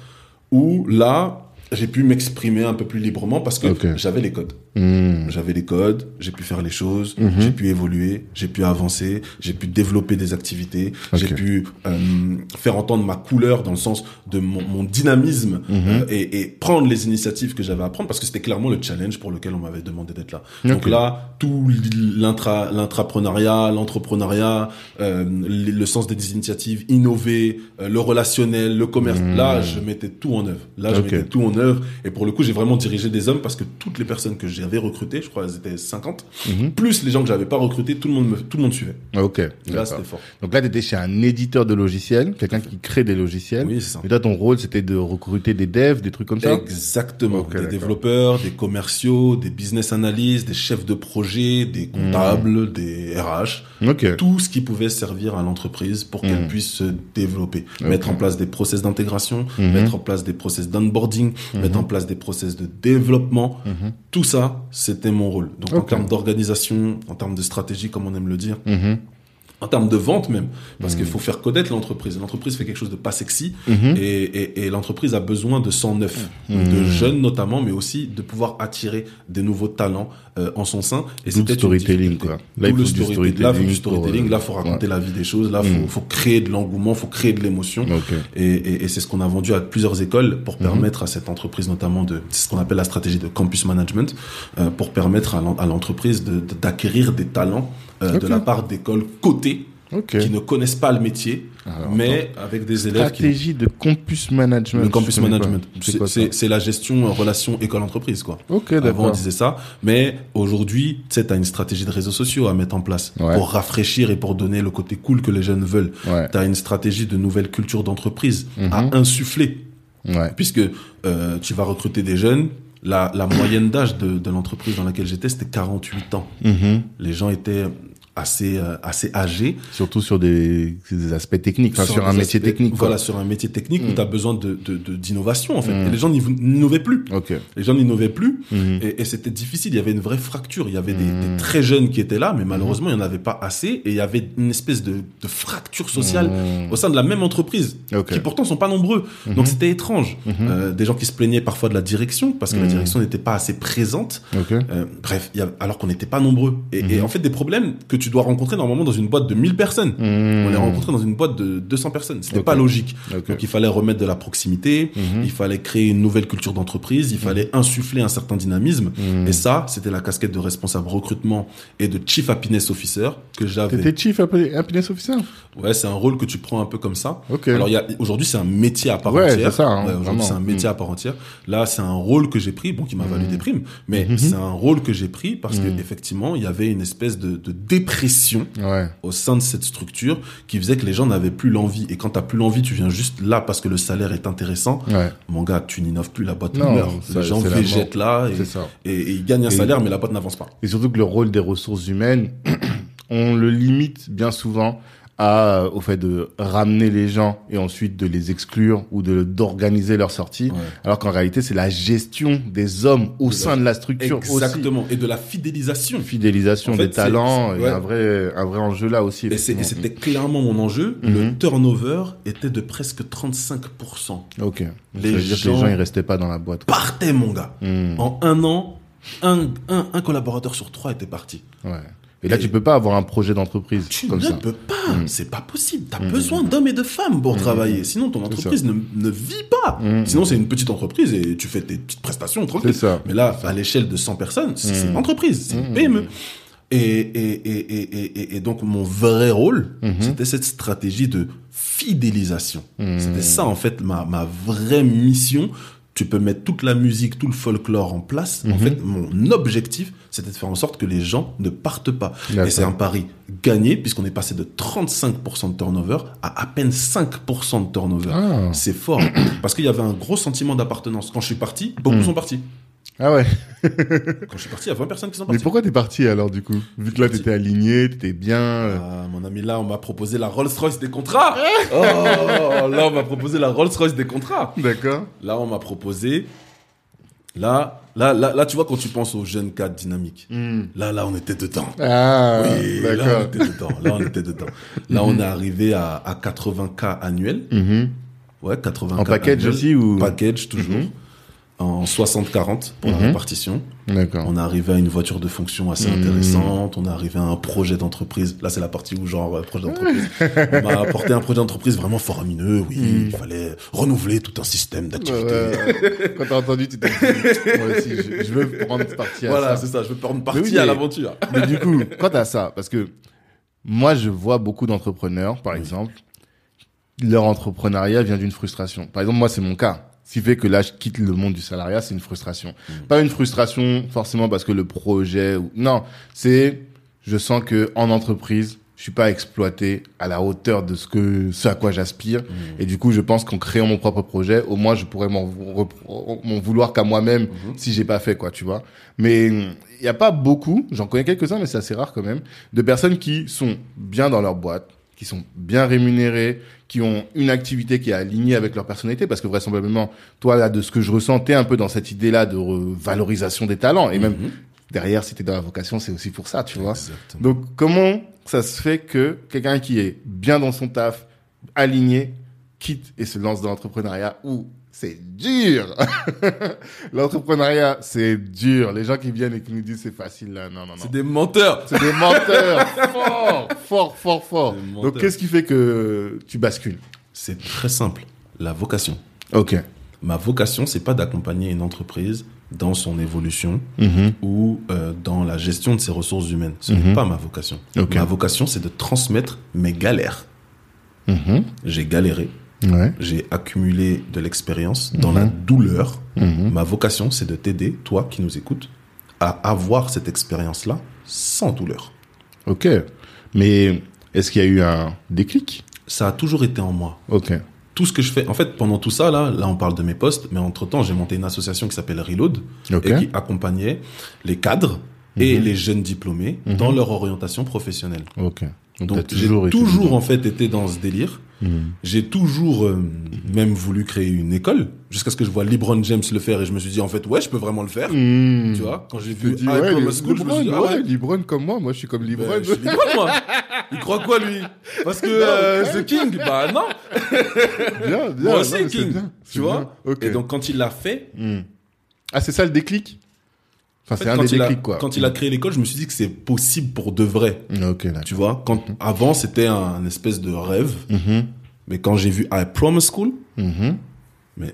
où là, j'ai pu m'exprimer un peu plus librement parce que j'avais les codes. Hmm. J'avais les codes, j'ai pu faire les choses, Mhm. j'ai pu évoluer, j'ai pu avancer, j'ai pu développer des activités, j'ai pu euh, faire entendre ma couleur dans le sens de mon, mon dynamisme Mhm. euh, et, et prendre les initiatives que j'avais à prendre parce que c'était clairement le challenge pour lequel on m'avait demandé d'être là. Donc là, tout l'intra l'intrapreneuriat, l'entrepreneuriat, euh, le, sens des initiatives, innover, le relationnel, le commerce. Là, je mettais tout en œuvre. Là, je mettais tout en œuvre. Et pour le coup, j'ai vraiment dirigé des hommes parce que toutes les personnes que j'avais recrutées, je crois, elles étaient 50, Mhm. plus les gens que j'avais pas recrutés, tout le monde me, tout le monde suivait. Ok. Là, c'était fort. Donc là, t'étais chez un éditeur de logiciels, quelqu'un qui crée des logiciels. Oui, c'est ça. Et toi, ton rôle, c'était de recruter des devs, des trucs comme ça? Exactement. Ok, des développeurs, des commerciaux, des business analysts, des chefs de projet, des comptables, des RH. Tout ce qui pouvait servir à l'entreprise pour qu'elle Mhm. puisse se développer. Ok. Mettre en place des process d'intégration, Mhm. mettre en place des process d'onboarding, mettre en place des process de développement. Mhm. Tout ça, c'était mon rôle. Donc en termes d'organisation, en termes de stratégie, comme on aime le dire, Mhm. en termes de vente même, parce Mhm. qu'il faut faire connaître l'entreprise. L'entreprise fait quelque chose de pas sexy, Mhm. et, et, et l'entreprise a besoin de sang neuf, Mhm. de jeunes notamment, mais aussi de pouvoir attirer des nouveaux talents euh, en son sein. Et le c'était une storytelling, quoi. Là, il le faut du storytelling. Là, il faut du storytelling euh, Là, faut raconter la vie des choses. Là, faut, Mhm. faut créer de l'engouement, faut créer de l'émotion. Et, et, et c'est ce qu'on a vendu à plusieurs écoles pour Mhm. permettre à cette entreprise notamment de, c'est ce qu'on appelle la stratégie de campus management, euh, pour permettre à l'en- à l'entreprise de- de- d'acquérir des talents euh, de la part d'écoles cotées Qui ne connaissent pas le métier, Alors, mais avec des élèves qui Stratégie de campus management. le campus management. C'est la gestion euh, relation école-entreprise quoi. Avant on disait ça, mais aujourd'hui, tu sais, t'as une stratégie de réseaux sociaux à mettre en place Ouais. pour rafraîchir et pour donner le côté cool que les jeunes veulent. Ouais. T'as une stratégie de nouvelle culture d'entreprise Mhm. à insuffler Ouais. puisque euh, tu vas recruter des jeunes. La, la moyenne d'âge de, de l'entreprise dans laquelle j'étais, c'était 48 ans. Mhm. Les gens étaient assez euh, assez âgés. Surtout sur des, des aspects techniques, enfin, sur, un métier aspects- technique. quoi. Voilà, sur un métier technique où Mm. tu as besoin de de- de- d'innovation en fait. Mm. Et les gens n'innovaient plus. Ok. Les gens n'innovaient plus. Mhm. Et, et c'était difficile. Il y avait une vraie fracture. Il y avait des, des très jeunes qui étaient là, mais malheureusement, il n'y en avait pas assez. Et il y avait une espèce de, de fracture sociale au sein de la même entreprise, Ok. qui pourtant sont pas nombreux. Donc c'était étrange. Euh, des gens qui se plaignaient parfois de la direction parce que la direction n'était pas assez présente. Ok. Euh, bref, il y a- alors qu'on n'était pas nombreux. Et, et en fait, des problèmes que tu dois rencontrer normalement dans une boîte de 1000 personnes. Mhm. On les rencontrait dans une boîte de 200 personnes. C'était Ok. pas logique. Donc il fallait remettre de la proximité, Mhm. il fallait créer une nouvelle culture d'entreprise, il fallait insuffler un certain dynamisme. Et ça, c'était la casquette de responsable recrutement et de chief happiness officer que j'avais. T'étais chief happiness officer? Ouais, c'est un rôle que tu prends un peu comme ça. Ok. Alors aujourd'hui c'est un métier à part Ouais, entière. c'est ça, hein, Ouais, c'est un métier à part entière. Là c'est un rôle que j'ai pris, bon qui m'a valu des primes, mais c'est un rôle que j'ai pris parce que effectivement il y avait une espèce de, de dépression Ouais. au sein de cette structure qui faisait que les gens n'avaient plus l'envie. Et quand t'as plus l'envie, tu viens juste là parce que le salaire est intéressant. Ouais. Mon gars, tu n'innoves plus, la boîte Non, meurt. ça, les gens végètent là et, ils gagnent un Et- salaire, mais la boîte n'avance pas. Et surtout que le rôle des ressources humaines, on le limite bien souvent à, euh, au fait de ramener les gens et ensuite de les exclure ou de d'organiser leur sortie. Ouais. Alors qu'en réalité, c'est la gestion des hommes au De sein de la structure Exactement. Et de la fidélisation. Fidélisation En fait, des talents, c'est- il y a ouais. un vrai, un vrai enjeu là aussi. Et c'était clairement mon enjeu. Mhm. Le turnover était de presque 35%. Ok. Les dire que gens- les gens, ils restaient pas dans la boîte. quoi. Partait, mon gars. Hmm. En un an, un, un, un collaborateur sur trois était parti. Ouais. Et là, tu peux pas avoir un projet d'entreprise Tu comme ne ça. peux pas. Mm. C'est pas possible. Tu as Mm. besoin d'hommes et de femmes pour Mm. travailler. Sinon, ton entreprise ne, ne vit pas. Mm. Sinon, c'est une petite entreprise et tu fais tes petites prestations tranquille. ça. Mais là, à l'échelle de 100 personnes, c'est une entreprise, c'est une. PME. Et, et, et, et, et, et- et donc, mon vrai rôle, Mhm. c'était cette stratégie de fidélisation. C'était ça, en fait, ma, ma vraie mission. Tu peux mettre toute la musique, tout le folklore en place. En Mhm. fait, mon objectif, c'était de faire en sorte que les gens ne partent pas. Et c'est un pari gagné, puisqu'on est passé de 35% de turnover à à peine 5% de turnover. Ah. C'est fort. Parce qu'il y avait un gros sentiment d'appartenance. Quand je suis parti, beaucoup Mm. sont partis. Ah ouais. Quand je suis parti, il y a 20 personnes qui sont Mais parties. pourquoi t'es parti alors du coup? Vu que là t'étais aligné, t'étais bien. euh, Ah, mon ami, là, on m'a proposé la Rolls-Royce des contrats. oh, là, on m'a proposé la Rolls-Royce des contrats. D'accord. Là, on m'a proposé. Là, là, là, là, tu vois, quand tu penses aux jeunes cadres dynamiques, Hmm. là, là, on était dedans. Ah, oui, là, on d'accord. était dedans. Là, on était dedans. Là, on est arrivé à, à 80K annuels. Mhm. Ouais, 80K En package annuels. aussi ou? Package, toujours. Mhm. En 60-40 pour Mhm. la répartition. D'accord. On est arrivé à une voiture de fonction assez Mhm. intéressante. On est arrivé à un projet d'entreprise. Là, c'est la partie où, genre, euh, projet d'entreprise. on m'a apporté un projet d'entreprise vraiment faramineux. Oui, Mhm. il fallait renouveler tout un système d'activité. ouais. Quand t'as entendu, tu t'es dit, moi aussi, je, je veux prendre partie à Voilà, ça. c'est ça. Je veux prendre partie oui, à l'aventure. Mais du coup, quand t'as ça, parce que moi, je vois beaucoup d'entrepreneurs, par exemple, leur entrepreneuriat vient d'une frustration. Par exemple, moi, c'est mon cas. Ce qui fait que là, je quitte le monde du salariat, c'est une frustration. Pas une frustration forcément parce que le projet ou non, c'est je sens que en entreprise, je suis pas exploité à la hauteur de ce que ce à quoi j'aspire et du coup, je pense qu'en créant mon propre projet, au moins je pourrais m'en vouloir qu'à moi-même Mhm. si j'ai pas fait quoi, tu vois. Mais il y a pas beaucoup, j'en connais quelques-uns mais c'est assez rare quand même, de personnes qui sont bien dans leur boîte, qui sont bien rémunérées, qui ont une activité qui est alignée avec leur personnalité, parce que vraisemblablement, toi, là, de ce que je ressens, t'es un peu dans cette idée-là de valorisation des talents, et même Mhm. derrière, si t'es dans la vocation, c'est aussi pour ça, tu vois. Exactement. Donc, comment ça se fait que quelqu'un qui est bien dans son taf, aligné, quitte et se lance dans l'entrepreneuriat où c'est dur. L'entrepreneuriat, c'est dur. Les gens qui viennent et qui nous disent c'est facile là, non, non, non. C'est des menteurs. C'est des menteurs. fort, fort, fort, fort. Donc, qu'est-ce qui fait que tu bascules? C'est très simple. La vocation. Ok. Ma vocation, c'est pas d'accompagner une entreprise dans son évolution Mhm. ou euh, dans la gestion de ses ressources humaines. Ce n'est pas ma vocation. Ok. Ma vocation, c'est de transmettre mes galères. Mhm. J'ai galéré, Ouais. j'ai accumulé de l'expérience dans la douleur. Mhm. Ma vocation, c'est de t'aider, toi qui nous écoutes, à avoir cette expérience-là sans douleur. Ok. Mais est-ce qu'il y a eu un déclic? Ça a toujours été en moi. Ok. Tout ce que je fais, en fait, pendant tout ça, là, là, on parle de mes postes, mais entre-temps, j'ai monté une association qui s'appelle Reload et qui accompagnait les cadres et les jeunes diplômés Mhm. dans leur orientation professionnelle. Ok. Donc, Donc, j'ai toujours toujours, en fait été dans ce délire. Mhm. J'ai toujours euh, même voulu créer une école jusqu'à ce que je vois LeBron James le faire et je me suis dit en fait ouais je peux vraiment le faire. Mhm. Tu vois quand j'ai vu ouais, les- School, je me suis dit ah ouais. Libron comme moi, moi je suis comme ben, je suis LeBron moi. Il croit quoi lui? Parce que euh, The King bah non. bien, bien. Moi non, aussi c'est King. bien, Tu bien. vois. Et donc quand il l'a fait, Mhm. Ah, c'est ça le déclic? Enfin, en fait, c'est un quand, des il a, déclics, quoi. quand il a créé l'école, je me suis dit que c'est possible pour de vrai. Tu vois, quand avant c'était un espèce de rêve, Mhm. mais quand j'ai vu I Promise School, Mhm. mais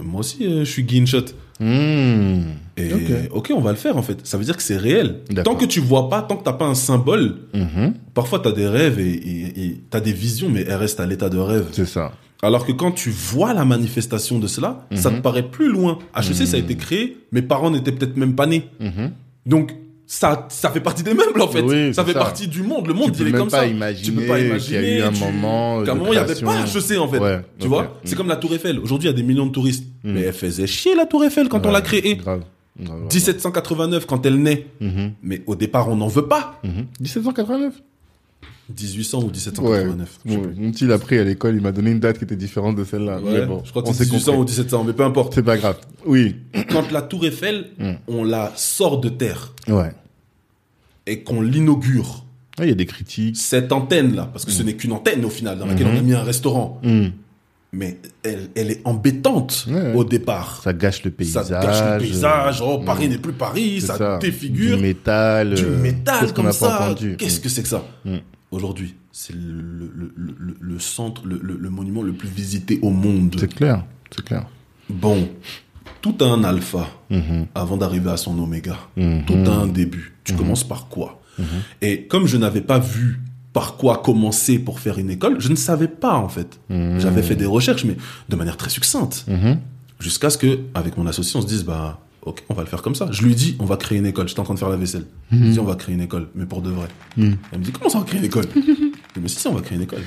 moi aussi euh, je suis Guinshot. Mhm. Et Ok. ok, on va le faire en fait. Ça veut dire que c'est réel. Tant que tu vois pas, tant que t'as pas un symbole, Mhm. parfois t'as des rêves et t'as des visions, mais elles restent à l'état de rêve. C'est ça. Alors que quand tu vois la manifestation de cela, ça Mhm. te paraît plus loin. HEC, ça a été créé, mes parents n'étaient peut-être même pas nés. Mhm. Donc ça, ça fait partie des meubles en fait. Oui, ça fait ça. partie du monde. Le monde Tu il est comme ça. imaginer tu peux pas qu'il y a imaginer. eu un tu- moment qu'à un moment il y avait pas HEC en fait. Ouais, tu vois, c'est Mm. comme la Tour Eiffel. Aujourd'hui il y a des millions de touristes, mais elle faisait chier la Tour Eiffel quand on l'a créée. Grave. Grave, grave. 1789 quand elle naît. Mhm. Mais au départ on n'en veut pas. Mhm. 1789 1800 ou Ouais. 1789. je sais Bon, plus. mon petit l'a pris à l'école, il m'a donné une date qui était différente de celle-là. Ouais, Mais bon, je crois que c'est s'est 1800 ou compris. 1700, mais peu importe. C'est pas grave. Oui. Quand la Tour Eiffel, Mm. on la sort de terre Ouais. et qu'on l'inaugure, Il y a des critiques. cette antenne-là, parce que ce n'est qu'une antenne au final, dans laquelle Mhm. on a mis un restaurant, Hmm. Mais elle, elle est embêtante Ouais, au départ. Ça gâche le paysage. Ça gâche le paysage. Oh, euh, Paris mm. n'est plus Paris, ça, défigure. Du métal. du euh, métal comme ça. Qu'est-ce que c'est que ça? Mm. Aujourd'hui, c'est le, le, le, le- le centre, le, monument le plus visité au monde. C'est clair. C'est clair. Bon, tout a un alpha Mhm. avant d'arriver à son oméga. Mhm. Tout a un début. Tu commences par quoi? Et comme je n'avais pas vu par quoi commencer pour faire une école, je ne savais pas en fait. Mhm. J'avais fait des recherches, mais de manière très succincte. Mhm. Jusqu'à ce que, avec mon associé, on se dise, bah, ok, on va le faire comme ça. Je lui dis, on va créer une école. J'étais en train de faire la vaisselle. Je lui dis, on va créer une école, mais pour de vrai. Mhm. Elle me dit, comment ça, on va créer une école? Je dis, mais si, si, on va créer une école.